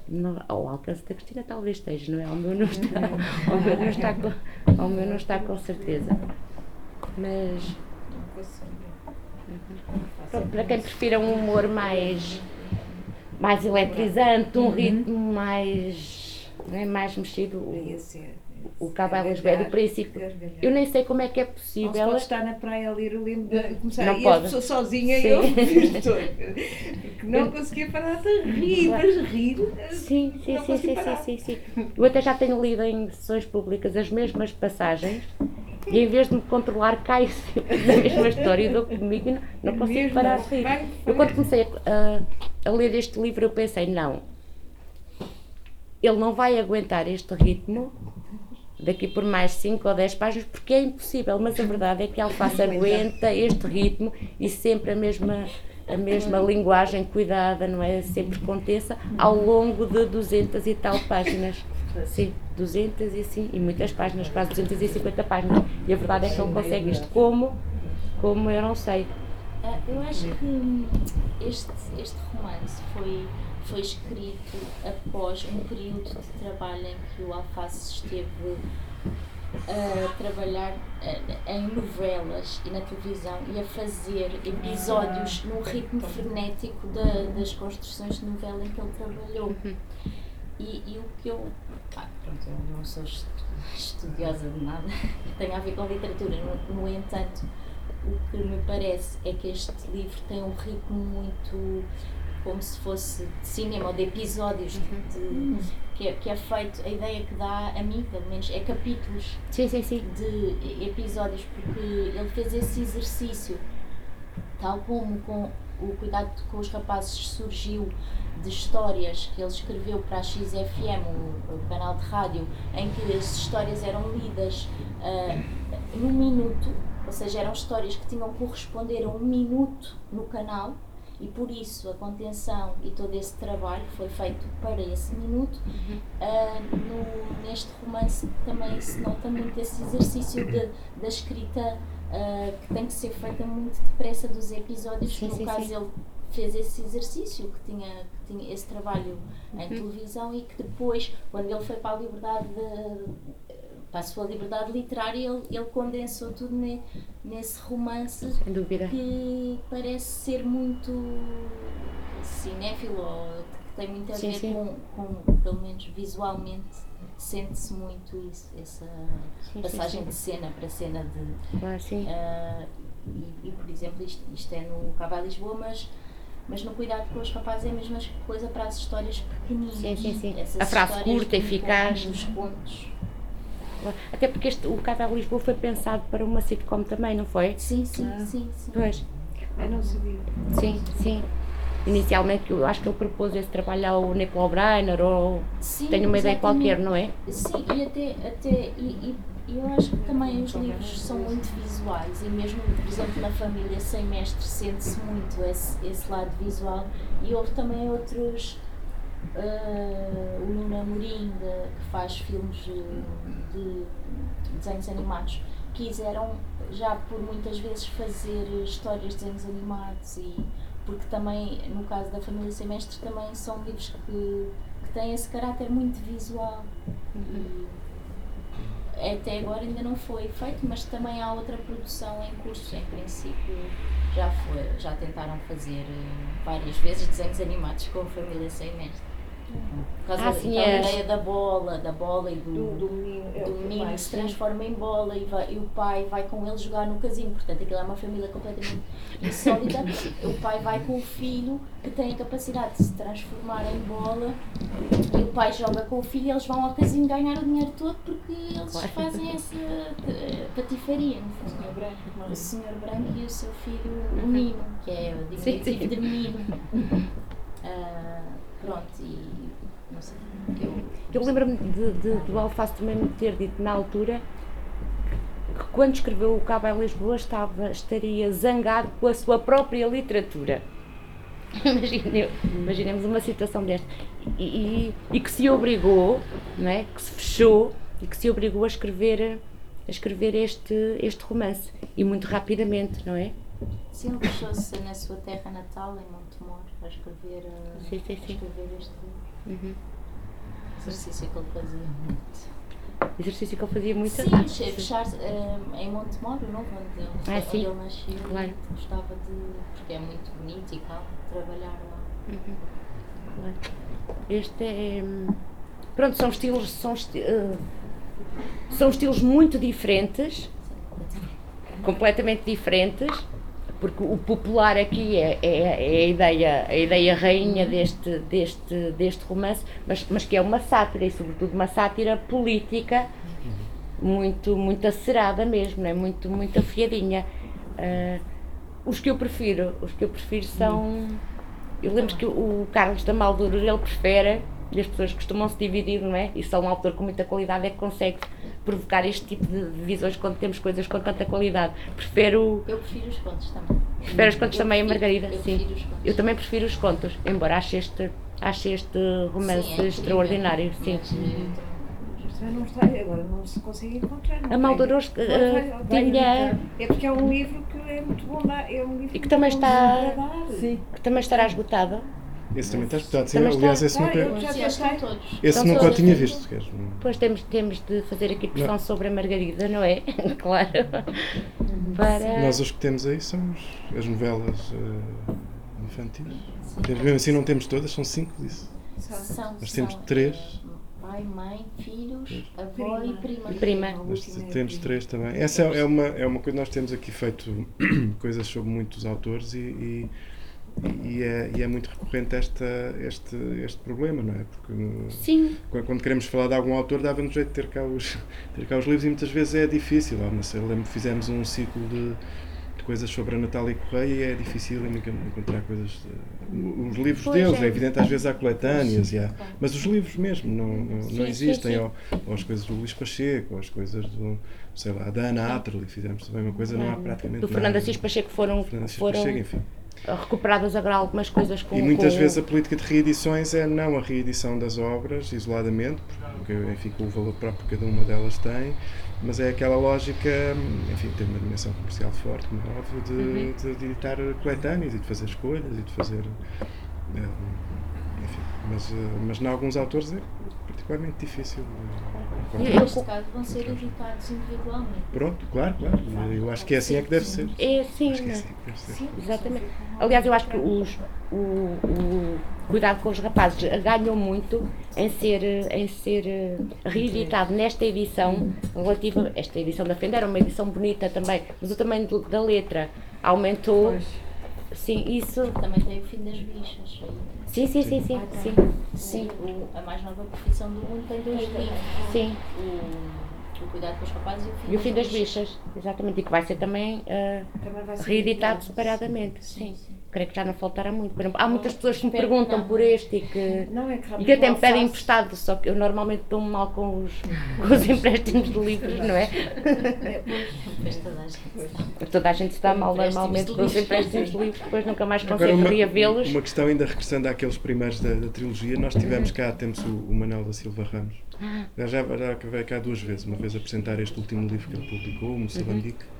no, ao alcance da Cristina talvez esteja, não é? Ao meu não está, ao meu não está com, ao meu não está com certeza. Mas para quem prefira um humor mais, mais eletrizante, um uhum. ritmo mais, é, mais mexido. O Cabo Lisboa do princípio. Eu nem sei como é que é possível. Não pode estar na praia a ler o livro de começar não e pode. a pessoa sozinha Sim. e eu porque não conseguia parar de rir, mas rir. Sim, sim, sim, sim, sim, sim, sim. Eu até já tenho lido em sessões públicas as mesmas passagens e em vez de me controlar, cai na mesma história e dou comigo e não, não consigo parar de rir. Eu quando comecei a, a, ler este livro eu pensei, não, ele não vai aguentar este ritmo daqui por mais 5 ou 10 páginas porque é impossível, mas a verdade é que a Alface aguenta este ritmo e sempre a mesma a mesma linguagem cuidada, não é? Sempre contessa ao longo de 200 e tal páginas. Sim, 200 e sim, e muitas páginas, quase 250 páginas. E a verdade é que ele consegue isto. Como? Como eu não sei. Ah, eu acho que este, este romance foi, foi escrito após um período de trabalho em que o Alface esteve a trabalhar em novelas e na televisão e a fazer episódios num ritmo frenético da, das construções de novela em que ele trabalhou. Uhum. E, e o que eu. Ah, pronto, eu não sou estudiosa de nada, tem a ver com a literatura. No, no entanto, o que me parece é que este livro tem um ritmo muito como se fosse de cinema ou de episódios de, que, é, que é feito, a ideia que dá a mim, pelo menos, é capítulos Sim, sim, sim. de episódios, porque ele fez esse exercício, tal como com o Cuidado com os Rapazes surgiu de histórias que ele escreveu para a XFM, o, o canal de rádio, em que as histórias eram lidas uh, num minuto, ou seja, eram histórias que tinham que corresponder a um minuto no canal e por isso a contenção e todo esse trabalho foi feito para esse minuto. Uh, no, neste romance também se nota muito esse exercício de, da escrita uh, que tem que ser feita muito depressa dos episódios, Sim, no sim, caso sim. ele fez esse exercício, que tinha, que tinha esse trabalho Uhum. em televisão e que depois, quando ele foi para a liberdade de, para a sua liberdade literária, ele, ele condensou tudo ne- nesse romance que parece ser muito cinéfilo ou que tem muito a Sim, ver sim. Com, com, pelo menos visualmente, sente-se muito isso, essa sim, passagem de cena para cena de. Ah, e, e, por exemplo, isto, isto é no a Lisboa, mas, mas no Cuidado com os Rapazes é a mesma coisa para as histórias pequeninas. Sim, sim, sim. A frase curta, eficaz. Os pontos. Até porque este, o Casal Lisboa foi pensado para uma sitcom também, não foi? Sim, sim, Ah. sim, sim. Pois. Eu não sabia. Sim, sim. Inicialmente, eu acho que ele propôs esse trabalho ao Nicolau Breiner, ou Sim, tenho uma ideia exatamente. qualquer, não é? Sim, e até, até e, e eu acho que também os livros são muito visuais e mesmo, por exemplo, na família sem mestre sente-se muito esse, esse lado visual e houve também outros ah, o Nuno Amorim de- que faz filmes eh, de desenhos animados quiseram já por muitas vezes fazer histórias de desenhos animados e porque também no caso da família sem mestre também são livros que, que têm esse caráter muito visual e até agora ainda não foi feito, mas também há outra produção em curso. Em princípio, já, foi, já tentaram fazer eh, várias vezes desenhos animados com a família sem mestre. Por causa Ah, da- é. ideia da bola, da bola e Do, do, do menino. é menino se sim. transforma em bola e, vai- e o pai vai com ele jogar no casino. Portanto, aquilo é uma família completamente insólita. o pai vai com o filho que tem a capacidade de se transformar em bola e o pai joga com o filho e eles vão ao casino ganhar o dinheiro todo porque eles Claro. fazem essa eh, patifaria, no fundo. Senhor Branco, não é? O senhor branco e o seu filho, o Nino, que é o diminutivo de menino. Ah, pronto, e não sei. Eu, Eu lembro-me de, de, do Alface também me ter dito na altura que quando escreveu o Cabo em Lisboa estava, estaria zangado com a sua própria literatura. Imagine- Imaginemos uma situação desta. E, e, e que se obrigou, não é? que se fechou e que se obrigou a escrever, a escrever este, este romance. E muito rapidamente, não é? Sim, ele fechou-se na sua terra natal, em Montemor, a escrever, ah, Sim, sim, a sim. escrever este livro. Uhum. exercício que ele fazia muito. Exercício que ele fazia muito. Sim, che- fechar-se ah, em Montemor, o novo, onde ele, Ah, onde sim. ele nasceu, Claro. e gostava de. porque é muito bonito e calmo, trabalhar lá. Claro. Este é. hum, Pronto, são estilos. São, esti- eh, são estilos muito diferentes, completamente diferentes, porque o popular aqui é, é, é a, ideia, a ideia rainha deste, deste, deste romance, mas, mas que é uma sátira e, sobretudo, uma sátira política muito, muito acerada mesmo, é muito, muito afiadinha. Ah, os que eu prefiro, os que eu prefiro são. Eu lembro que o Carlos da Maldura ele prefere, e as pessoas costumam se dividir, não é? E só um autor com muita qualidade é que consegue provocar este tipo de visões quando temos coisas com tanta qualidade. Prefiro, Eu prefiro os contos também. prefiro os contos Eu também, prefiro- Margarida, eu sim. Eu também prefiro os contos, embora ache este, ache este romance Sim, é incrível, extraordinário, sim. não está, agora não se consegue encontrar. não A tem. Maldorós Vai- eh, tinha. É porque é um livro que é muito bom dar. É um livro E que também muito bom está- que também estará esgotado. Esse também está escutado. Sim, Também está- aliás, esse Ah, nunca, eu já sim, tentei. todos. esse Estão nunca o tinha visto. Queres? Depois temos, temos de fazer aqui pressão Não. sobre a Margarida, não é? claro. Para... Nós os que temos aí são as novelas eh, infantis. Temos- Mesmo assim não temos todas, são cinco disso. São, Nós temos são, três. Pai, mãe, filhos, avó Prima. e prima. Prima. Nós temos três também. Essa é, é uma, é uma coisa, nós temos aqui feito coisas sobre muitos autores e, e, e, é, e é muito recorrente esta, este, este problema, não é? Porque Sim. quando queremos falar de algum autor, dava-nos jeito de ter cá, os, ter cá os livros e muitas vezes é difícil. Eu lembro que fizemos um ciclo de, de coisas sobre a Natália Correia e é difícil encontrar coisas. De, os livros pois deles, é. é. evidente, às vezes há coletâneas, e há, mas os livros mesmo não, não, sim, não existem. Sim, sim. Ou, ou, as coisas do Luís Pacheco, ou as coisas do, sei lá, da Ana Atro, e fizemos também uma coisa, não há praticamente. Do Fernando Assis Pacheco foram. Fernando Assis foram... Pacheco, enfim recuperadas agora algumas coisas com E muitas com... vezes a política de reedições é não a reedição das obras isoladamente, porque enfim, o valor próprio que cada uma delas tem, mas é aquela lógica, enfim, tem uma dimensão comercial forte, como é óbvio, de, uhum. de, de editar coletâneas e de fazer escolhas e de fazer. Eh, enfim, mas, eh, mas em alguns autores é particularmente difícil. E neste caso vão ser editados individualmente. Pronto, claro, claro. Eu acho que é assim é que deve ser. É assim, é assim Sim, exatamente. Aliás, eu acho que os, o, o cuidado com os rapazes ganham muito em ser, em ser eh, reeditado nesta edição relativa. Esta edição da Fenda era uma edição bonita também, mas o tamanho da letra aumentou. Pois Sim, isso. Também tem o fim das bichas. Sim, sim, sim, sim. sim, sim. O, a mais nova profissão do mundo tem dois livros. Sim. O, o Cuidado com os Rapazes e o Fim, e o fim das, das bichas. bichas. Exatamente. E que vai ser também, uh, também vai ser reeditado separadamente. Sim. Creio que já não faltará muito. Há muitas pessoas que me perguntam por este e que, não, é que, e que até me pedem emprestado, só que eu normalmente dou-me mal com os, com os empréstimos de livros, não é? Toda a gente está mal normalmente com os empréstimos de livros, depois nunca mais consegue reavê-los. Uma questão ainda regressando àqueles primeiros da, da trilogia, nós tivemos cá, temos o, o Manel da Silva Ramos, ah. já, já, já veio cá duas vezes, uma vez apresentar este último livro que ele publicou, o Moçambique, uhum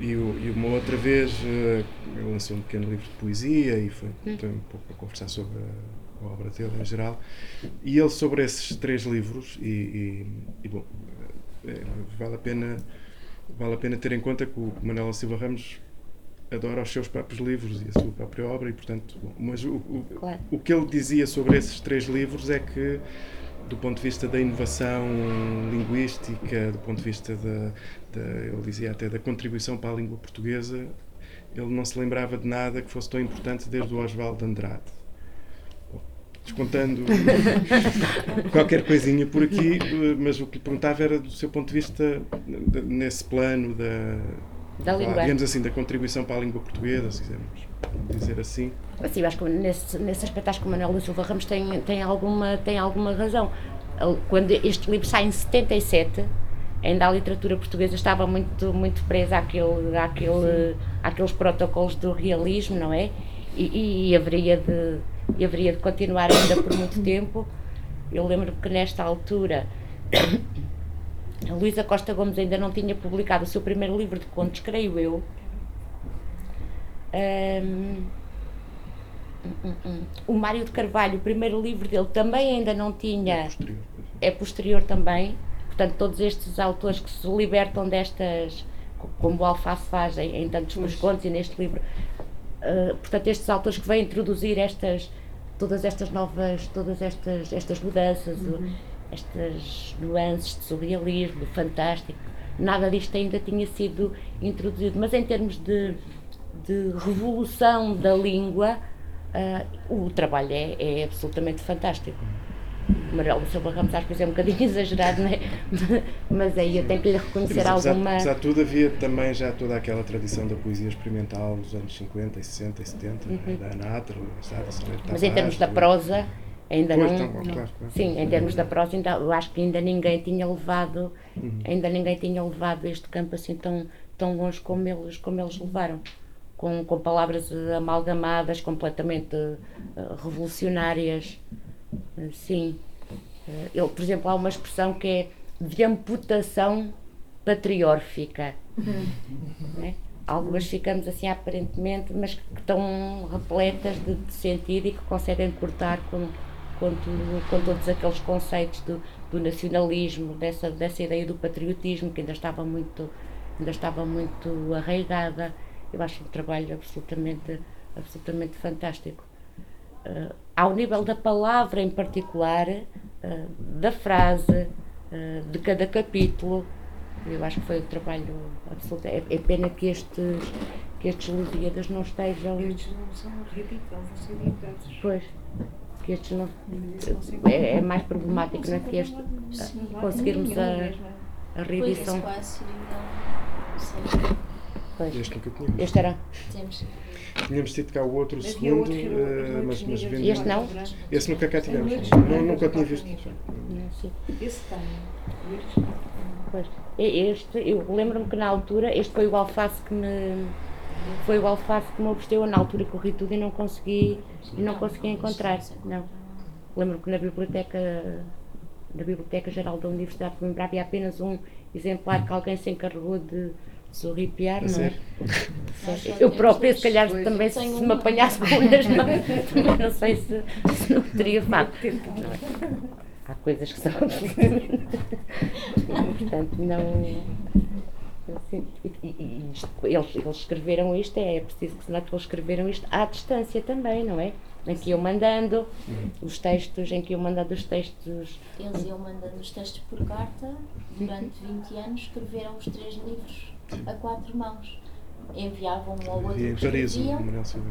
e, e, uma outra vez uh, ele lançou um pequeno livro de poesia e foi, hum. um pouco para conversar sobre a, a, obra dele em geral. E ele, sobre esses três livros, e, e, e bom, é, vale, a pena, vale a pena ter em conta que o Manuel Silva Ramos adora os seus próprios livros e a sua própria obra, e portanto, bom, mas o, o, claro. o que ele dizia sobre esses três livros é que do ponto de vista da inovação linguística, do ponto de vista da, da, ele dizia até da contribuição para a língua portuguesa, ele não se lembrava de nada que fosse tão importante desde o Oswaldo Andrade. Descontando qualquer coisinha por aqui, mas o que lhe perguntava era do seu ponto de vista nesse plano da, da língua. digamos assim, da contribuição para a língua portuguesa, se quisermos dizer assim. Eu acho que nesse, nesse aspecto acho que o Manuel Silva Ramos tem, tem, alguma, tem alguma razão. Quando este livro sai em 77, ainda a literatura portuguesa estava muito, muito presa àquele, àquele, àqueles protocolos do realismo, não é? E, e, haveria de, e haveria de continuar ainda por muito tempo. Eu lembro que nesta altura a Luísa Costa Gomes ainda não tinha publicado o seu primeiro livro de contos, creio eu. Um, um, um, o Mário de Carvalho, o primeiro livro dele, também ainda não tinha. É posterior, é posterior também. Portanto, todos estes autores que se libertam destas, como o Alface faz em, em tantos dos contos e neste livro, uh, portanto, estes autores que vêm introduzir estas, todas estas novas, todas estas, estas mudanças, uhum. estas nuances de surrealismo, fantástico, nada disto ainda tinha sido introduzido. Mas em termos de, de revolução da língua, uh, o trabalho é, é absolutamente fantástico. Manuel Silva Ramos às vezes é um bocadinho exagerado, não é? Mas aí eu tenho que lhe reconhecer apesar, alguma. Apesar de tudo, havia também já toda aquela tradição da poesia experimental dos anos 50, 60 e 70, uhum. da Anatra, Mas em termos da prosa, ainda pois, não. Então, não claro, claro. Sim, em termos da prosa, ainda, eu acho que ainda ninguém tinha levado, uhum. ainda ninguém tinha levado este campo assim tão, tão longe como eles, como eles levaram. Com, com palavras amalgamadas, completamente uh, revolucionárias. Sim. Eh, ele, por exemplo, há uma expressão que é de amputação patriórfica. Né? Algumas ficamos assim aparentemente, mas que estão repletas de, de sentido e que conseguem cortar com, com, tudo, com todos aqueles conceitos do, do, nacionalismo, dessa, dessa ideia do patriotismo que ainda estava muito, ainda estava muito arraigada. Eu acho um trabalho absolutamente, absolutamente fantástico. Uh, ao nível da palavra em particular, uh, da frase, uh, de cada capítulo. Eu acho que foi um trabalho absoluto. É, é, pena que estes, que estes Lusíadas não estejam. Estes não são ridículos, vão ser editados. Pois. Que estes não. É, é mais problemático, não é? Que este, conseguirmos a, a reedição. Pois. Este nunca tínhamos. Este era. Temos. Tínhamos tido cá o outro, o segundo, outro, eh, mas, mas vendemos. Este não? Esse nunca cá tivemos. Este Não, nunca tinha visto. Esse tem. Pois. Este, eu lembro-me que na altura, este foi o alface que me. Foi o alface que me ofereceu, na altura corri tudo e não consegui, e não consegui encontrar. Não. Lembro-me que na biblioteca, na biblioteca Geral da Universidade de Coimbra havia apenas um exemplar que alguém se encarregou de se horripiar, não é? Eu própria, se calhar, também se, me apanhasse com mãos, também não sei se, se não teria. Não é? Há coisas que são. Portanto, não. Assim, e- e- e isto- eles, eles escreveram isto, é, é preciso que se note que eles escreveram isto à distância também, não é? Em que iam mandando os textos, em que iam mandando os textos. Eles iam mandando os textos por carta, durante 20 anos escreveram os três livros a quatro mãos. Enviavam um ao outro E em que Paris, o escreviam, Manuel Silva.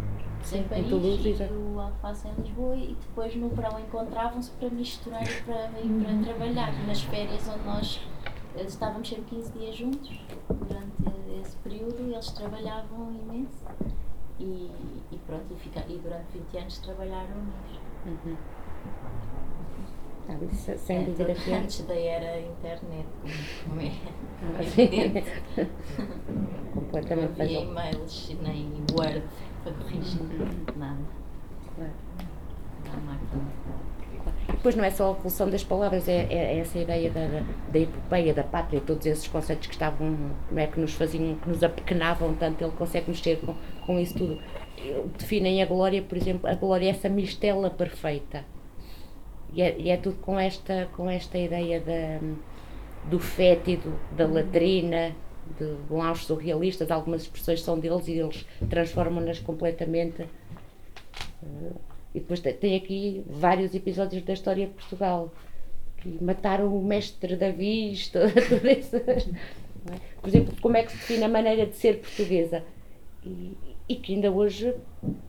em Paris Toulouse, e o Alface em Lisboa e depois no verão encontravam-se para misturar e para ir para trabalhar. Nas férias onde nós eh, estávamos sempre 15 dias juntos, durante esse período eles trabalhavam imenso e, e pronto, e, fica, e durante 20 anos trabalharam imenso. Ah, isso, sem É, dúvida que é. antes da era internet, como é Ah, evidente. Não Completamente havia razão. e-mails nem Word para corrigir, nada. Claro. Máquina. Depois não é só a evolução das palavras, é, é essa ideia da, da, da epopeia, da pátria, todos esses conceitos que estavam, não é, que nos faziam, que nos apequenavam tanto, ele consegue mexer com, com isso tudo. Definem a glória, por exemplo, a glória é essa mistela perfeita. E é, e é tudo com esta, com esta ideia da, do fétido, da latrina, de, vão surrealistas, algumas expressões são deles e eles transformam-nas completamente. Eh, E depois te- tem aqui vários episódios da história de Portugal. Que mataram o mestre esse, não é? Por exemplo, como é que se define a maneira de ser portuguesa? E, e que ainda hoje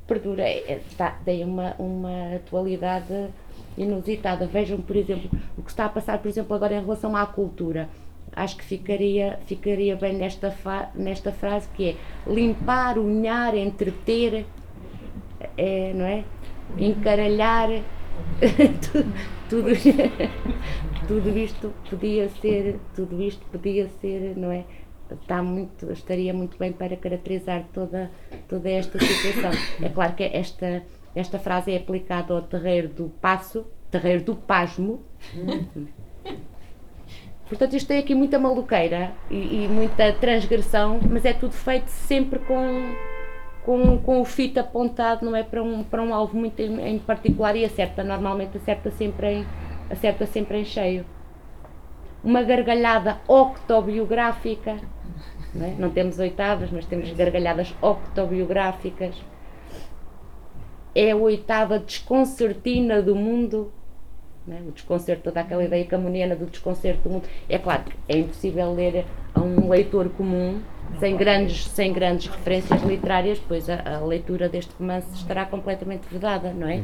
perdura, é, dá- tem uma, uma atualidade inusitada. Vejam, por exemplo, o que está a passar, por exemplo, agora em relação à cultura. Acho que ficaria, ficaria bem nesta, nesta frase que é limpar, unhar, entreter, é, não é? Encaralhar, tudo, tudo, tudo isto podia ser, tudo isto podia ser, não é? Está muito, estaria muito bem para caracterizar toda, toda esta situação. É claro que esta, esta frase é aplicada ao terreiro do passo, terreiro do pasmo. Portanto, isto tem aqui muita maluqueira e, e muita transgressão, mas é tudo feito sempre com, com, com o fito apontado, não é? Para um, para um alvo muito em, em particular e acerta, normalmente acerta sempre em, acerta sempre em cheio. Uma gargalhada octobiográfica, não, é? não temos oitavas, mas temos gargalhadas octobiográficas. É a oitava desconcertina do mundo, não é? o desconcerto, toda aquela ideia camoniana do desconcerto do mundo. É claro que é impossível ler a um leitor comum, sem grandes, sem grandes referências literárias, pois a, a leitura deste romance estará completamente vedada, não é?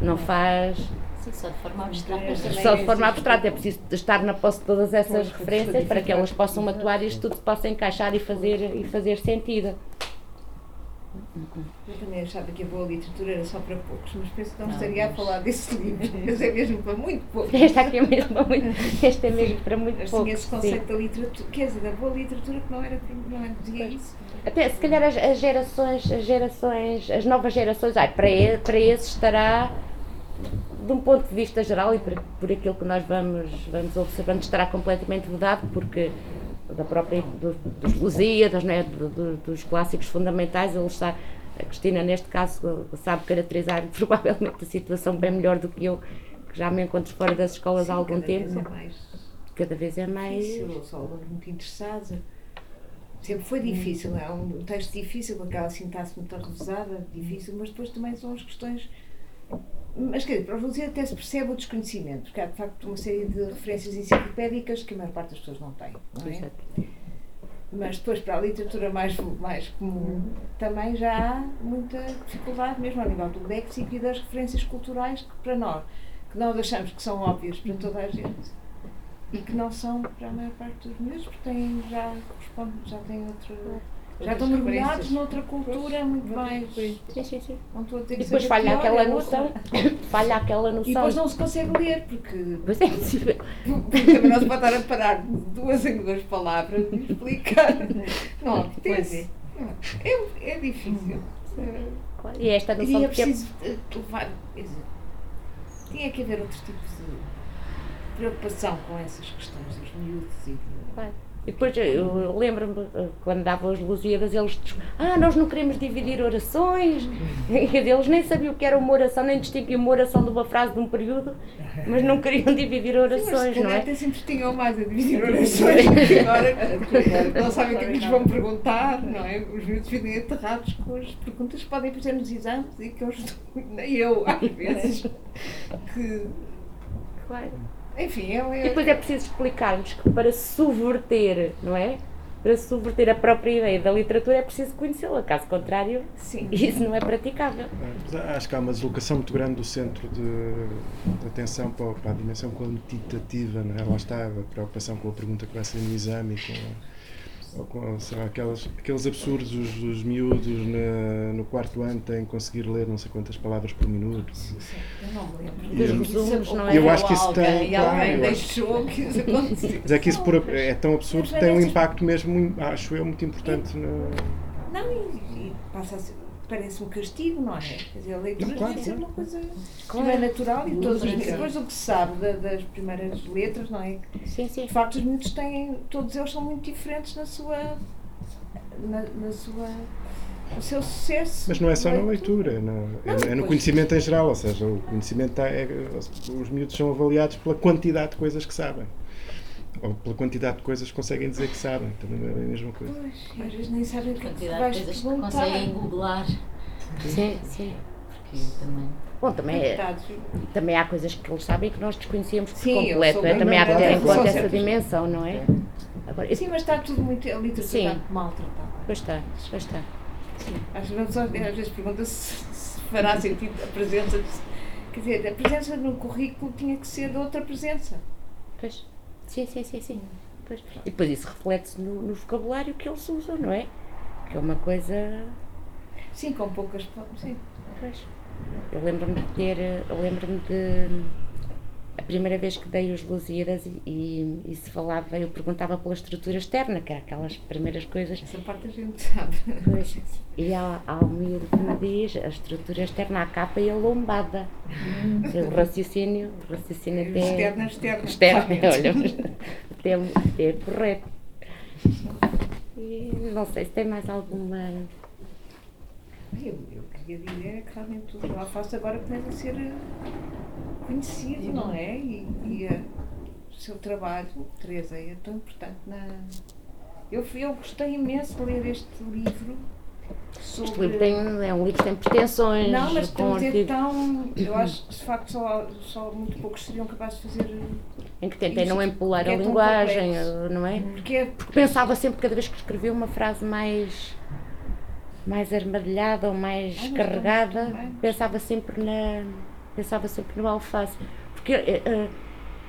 Não faz Sim, só de forma abstrata. só de forma abstrata, é preciso estar na posse de todas essas referências para que elas possam atuar e isto tudo se possa encaixar e fazer, e fazer sentido. Eu também achava que a boa literatura era só para poucos, mas penso que não Não, estaria a mas- falar desse livro, mas é mesmo para muito poucos. Esta aqui é mesmo para muito, esta é mesmo para muito Mas pouco. tinha esse sim. conceito da literatura, quer dizer, da boa literatura que não era, não era dizia isso. Até se calhar as, as gerações, as gerações, as novas gerações, ai, para, e- para esse estará, de um ponto de vista geral e por, por aquilo que nós vamos, vamos observando, estará completamente vedado, porque da própria, do- dos Lusíadas, não é? Do- do- dos clássicos fundamentais, ele está, a Cristina neste caso sabe caracterizar provavelmente a situação bem melhor do que eu, que já me encontro fora das escolas Sim, há algum cada tempo. vez é mais Cada vez é mais. difícil, só alunos muito interessados. Sempre foi difícil, é um texto difícil, com aquela sintaxe muito arrevesada, difícil, mas depois também são as questões. Mas quer dizer, para Lusíadas até se percebe o desconhecimento, porque há de facto uma série de referências enciclopédicas que a maior parte das pessoas não tem. Não é? Exato. mas depois para a literatura mais, mais comum também já há muita dificuldade, mesmo ao nível do léxico e das referências culturais que para nós, que nós achamos que são óbvias para toda a gente e que não são para a maior parte dos miúdos, porque têm, já correspondem, já têm outro já estão mergulhados noutra cultura muito mais. Sim, sim, sim. E depois falha aquela noção. falha aquela noção. E depois não se consegue ler, porque. Pois é possível. Porque também não se pode estar a parar duas em duas palavras e explicar. Não apetece. É, é, é difícil. E esta noção e é preciso levar. Tinha que haver outro tipo de preocupação com essas questões dos miúdos e. Claro e depois eu lembro-me, eh, quando davam as Lusíadas, eles ah, nós não queremos dividir orações. Eles nem sabiam o que era uma oração, nem distinguiam uma oração de uma frase de um período, mas não queriam dividir orações, Sim, mas, não é? até sempre tinham mais a dividir orações, porque agora não sabem o que é que lhes vão perguntar, não é? Os miúdos vivem aterrados com as perguntas que podem fazer nos exames e que eu nem eu, às vezes, que. Claro. Enfim, eu, eu... E depois é preciso explicar-nos que para subverter, não é? Para subverter a própria ideia da literatura é preciso conhecê-la, caso contrário, Sim. isso não é praticável. Acho que há uma deslocação muito grande do centro de, de atenção para, para, a dimensão quantitativa, não é? lá está a preocupação com a pergunta que vai ser no exame, com ou lá, aquelas, aqueles absurdos dos, dos miúdos na, no quarto ano têm que conseguir ler não sei quantas palavras por minuto. Eu não lembro. resumos, não é? Eu acho que isso tem. Claro, deixou que isso acontecesse. Mas é que isso por, é tão absurdo que tem um impacto mesmo, acho eu, muito importante. No... Não, e, e passa a ser parece um castigo, não é? Quer dizer, a leitura claro, deve ser uma coisa claro. que é natural e todos os depois o que se sabe da, das primeiras letras, não é? Sim, sim. De facto, os miúdos têm, todos eles são muito diferentes na sua. na, na sua o seu sucesso. Mas não é só na leitura, não, é, é, no conhecimento em geral, ou seja, o conhecimento está, é, os miúdos são avaliados pela quantidade de coisas que sabem. Ou pela quantidade de coisas que conseguem dizer que sabem, também não é a mesma coisa. Pois, às vezes nem sabem o que quantidade de coisas que conseguem googlar. Sim, sim. Porque também. Bom, também, é, também há coisas que eles sabem que nós desconhecíamos por Sim, completo. É? Também há que ter em conta essa dimensão, não é? Agora, Sim, mas está tudo muito. A literatura Sim. está maltratada. Pois está, pois está. Sim. Às vezes, às vezes pergunta-se se fará sentido a presença. De, quer dizer, a presença no currículo tinha que ser de outra presença. Pois. Sim, sim, sim, sim. Pois. E depois isso reflete-se no, no, vocabulário que eles usam, não é? Que é uma coisa. Sim, com poucas. Sim. Pois. Eu lembro-me de ter. Eu lembro-me de a primeira vez que dei os Lusíadas e, e, e, se falava, eu perguntava pela estrutura externa, que era aquelas primeiras coisas. Essa parte a gente sabe. Pois, e há, há um miúdo que me diz a estrutura externa, a capa e a lombada. Hum. O raciocínio, o raciocínio até. Externa, externa. Externa, olha, até, até é correto. E não sei se tem mais alguma. Eu, eu queria dizer é que realmente o alface agora começa a ser conhecido, não é? E, e a, o seu trabalho, Teresa, é tão importante na. Eu, eu gostei imenso de ler este livro. Sobre... Este livro tem, é um livro que tem pretensões. Não, mas com é tão. Eu acho que de facto só, só muito poucos seriam capazes de fazer. Em que tentem não empolar a é linguagem, não é? Porque, é... Porque pensava sempre, cada vez que escrevia uma frase mais mais armadilhada ou mais Ai, carregada, pensava sempre na pensava sempre no alface. Porque uh,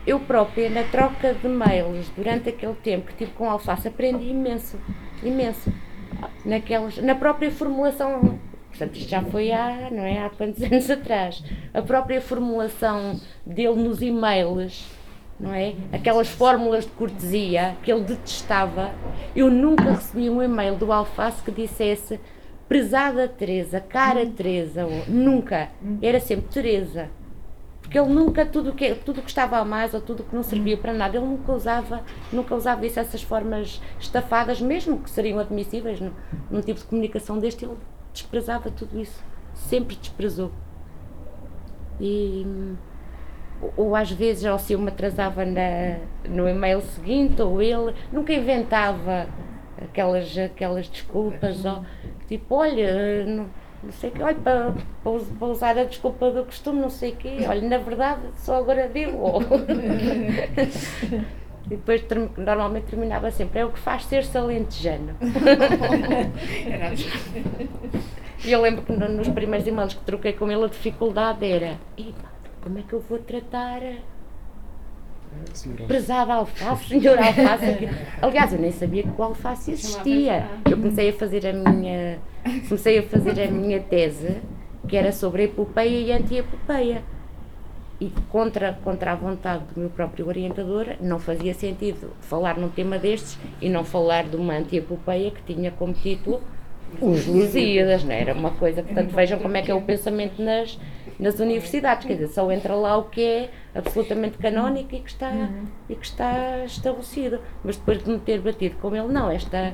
eu própria, na troca de mails, durante aquele tempo que tive com alface, aprendi imenso, imenso. Naquelas, na própria formulação, portanto, isto já foi há, não é, há quantos anos atrás, a própria formulação dele nos e-mails, não é? Aquelas fórmulas de cortesia que ele detestava. Eu nunca recebi um e-mail do Alface que dissesse prezada Teresa, cara hum. Teresa, nunca. Hum. Era sempre Teresa. Porque ele nunca, tudo que, tudo que estava a mais ou tudo que não servia para nada, ele nunca usava, nunca usava isso, essas formas estafadas, mesmo que seriam admissíveis num, num tipo de comunicação deste, ele desprezava tudo isso. Sempre desprezou. E ou às vezes ou se eu me atrasava na, no e-mail seguinte ou ele nunca inventava aquelas, aquelas desculpas, ou, tipo, olha, não, não sei o que, olha, para, para, usar a desculpa do costume, não sei o quê, olha, na verdade só agora digo. E depois normalmente terminava sempre, é o que faz ser salentejano. e eu lembro que nos primeiros e-mails que troquei com ele a dificuldade era, como é que eu vou tratar prezada alface, senhor alface. Aliás, eu nem sabia que o alface existia. Eu comecei a fazer a minha, comecei a fazer a minha tese, que era sobre a epopeia e anti-epopeia. E contra, contra a vontade do meu próprio orientador, não fazia sentido falar num tema destes e não falar de uma anti-epopeia que tinha como título os Lusíadas, não é? era uma coisa, portanto vejam como é que é o pensamento nas, nas universidades, quer dizer, só entra lá o que é absolutamente canónico e que está, uhum. e que está estabelecido. Mas depois de me ter batido com ele, não, esta.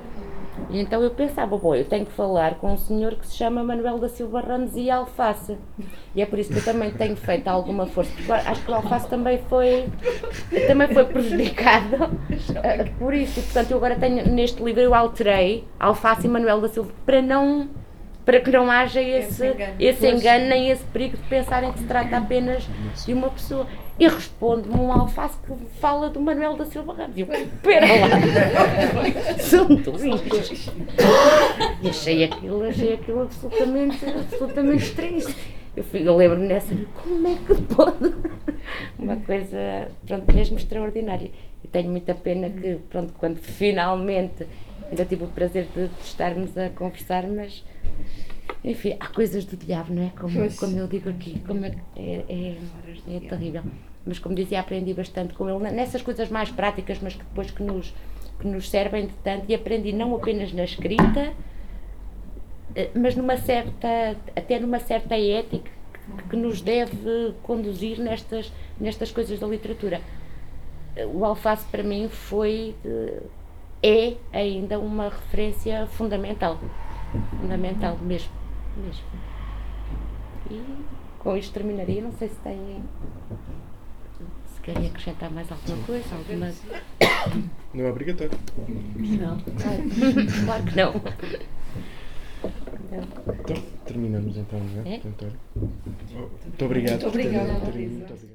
E então eu pensava, bom, eu tenho que falar com um senhor que se chama Manuel da Silva Ramos e Alface. E é por isso que eu também tenho feito alguma força. Porque acho que o Alface também foi, também foi prejudicado uh, por isso. Portanto, eu agora tenho, neste livro, eu alterei Alface e Manuel da Silva para não para que não haja esse, engano, esse engano nem esse perigo de pensarem que se trata apenas de uma pessoa. E responde-me um alface que fala do Manuel da Silva Ramos. E eu, espera lá, são doentes. E achei aquilo, achei aquilo absolutamente, absolutamente triste. Eu, eu lembro-me nessa, como é que pode? Uma coisa, pronto, mesmo extraordinária. E tenho muita pena que, pronto, quando finalmente ainda tive o prazer de, de estarmos a conversar, mas enfim, há coisas do diabo, não é? Como, como eu digo aqui, como é, é, é, é terrível. Mas como dizia, aprendi bastante com ele nessas coisas mais práticas, mas que depois que nos, que nos servem de tanto, e aprendi não apenas na escrita, eh, mas numa certa, até numa certa ética que nos deve conduzir nestas, nestas coisas da literatura. O Alface para mim foi, eh, é ainda uma referência fundamental fundamental mesmo, mesmo. E com isto terminaria, não sei se tem se querem acrescentar mais alguma coisa, alguma. Não é obrigatório. Não, claro, claro que não. Então, terminamos então, não é? é? Muito obrigado. Muito obrigada. Muito obrigado.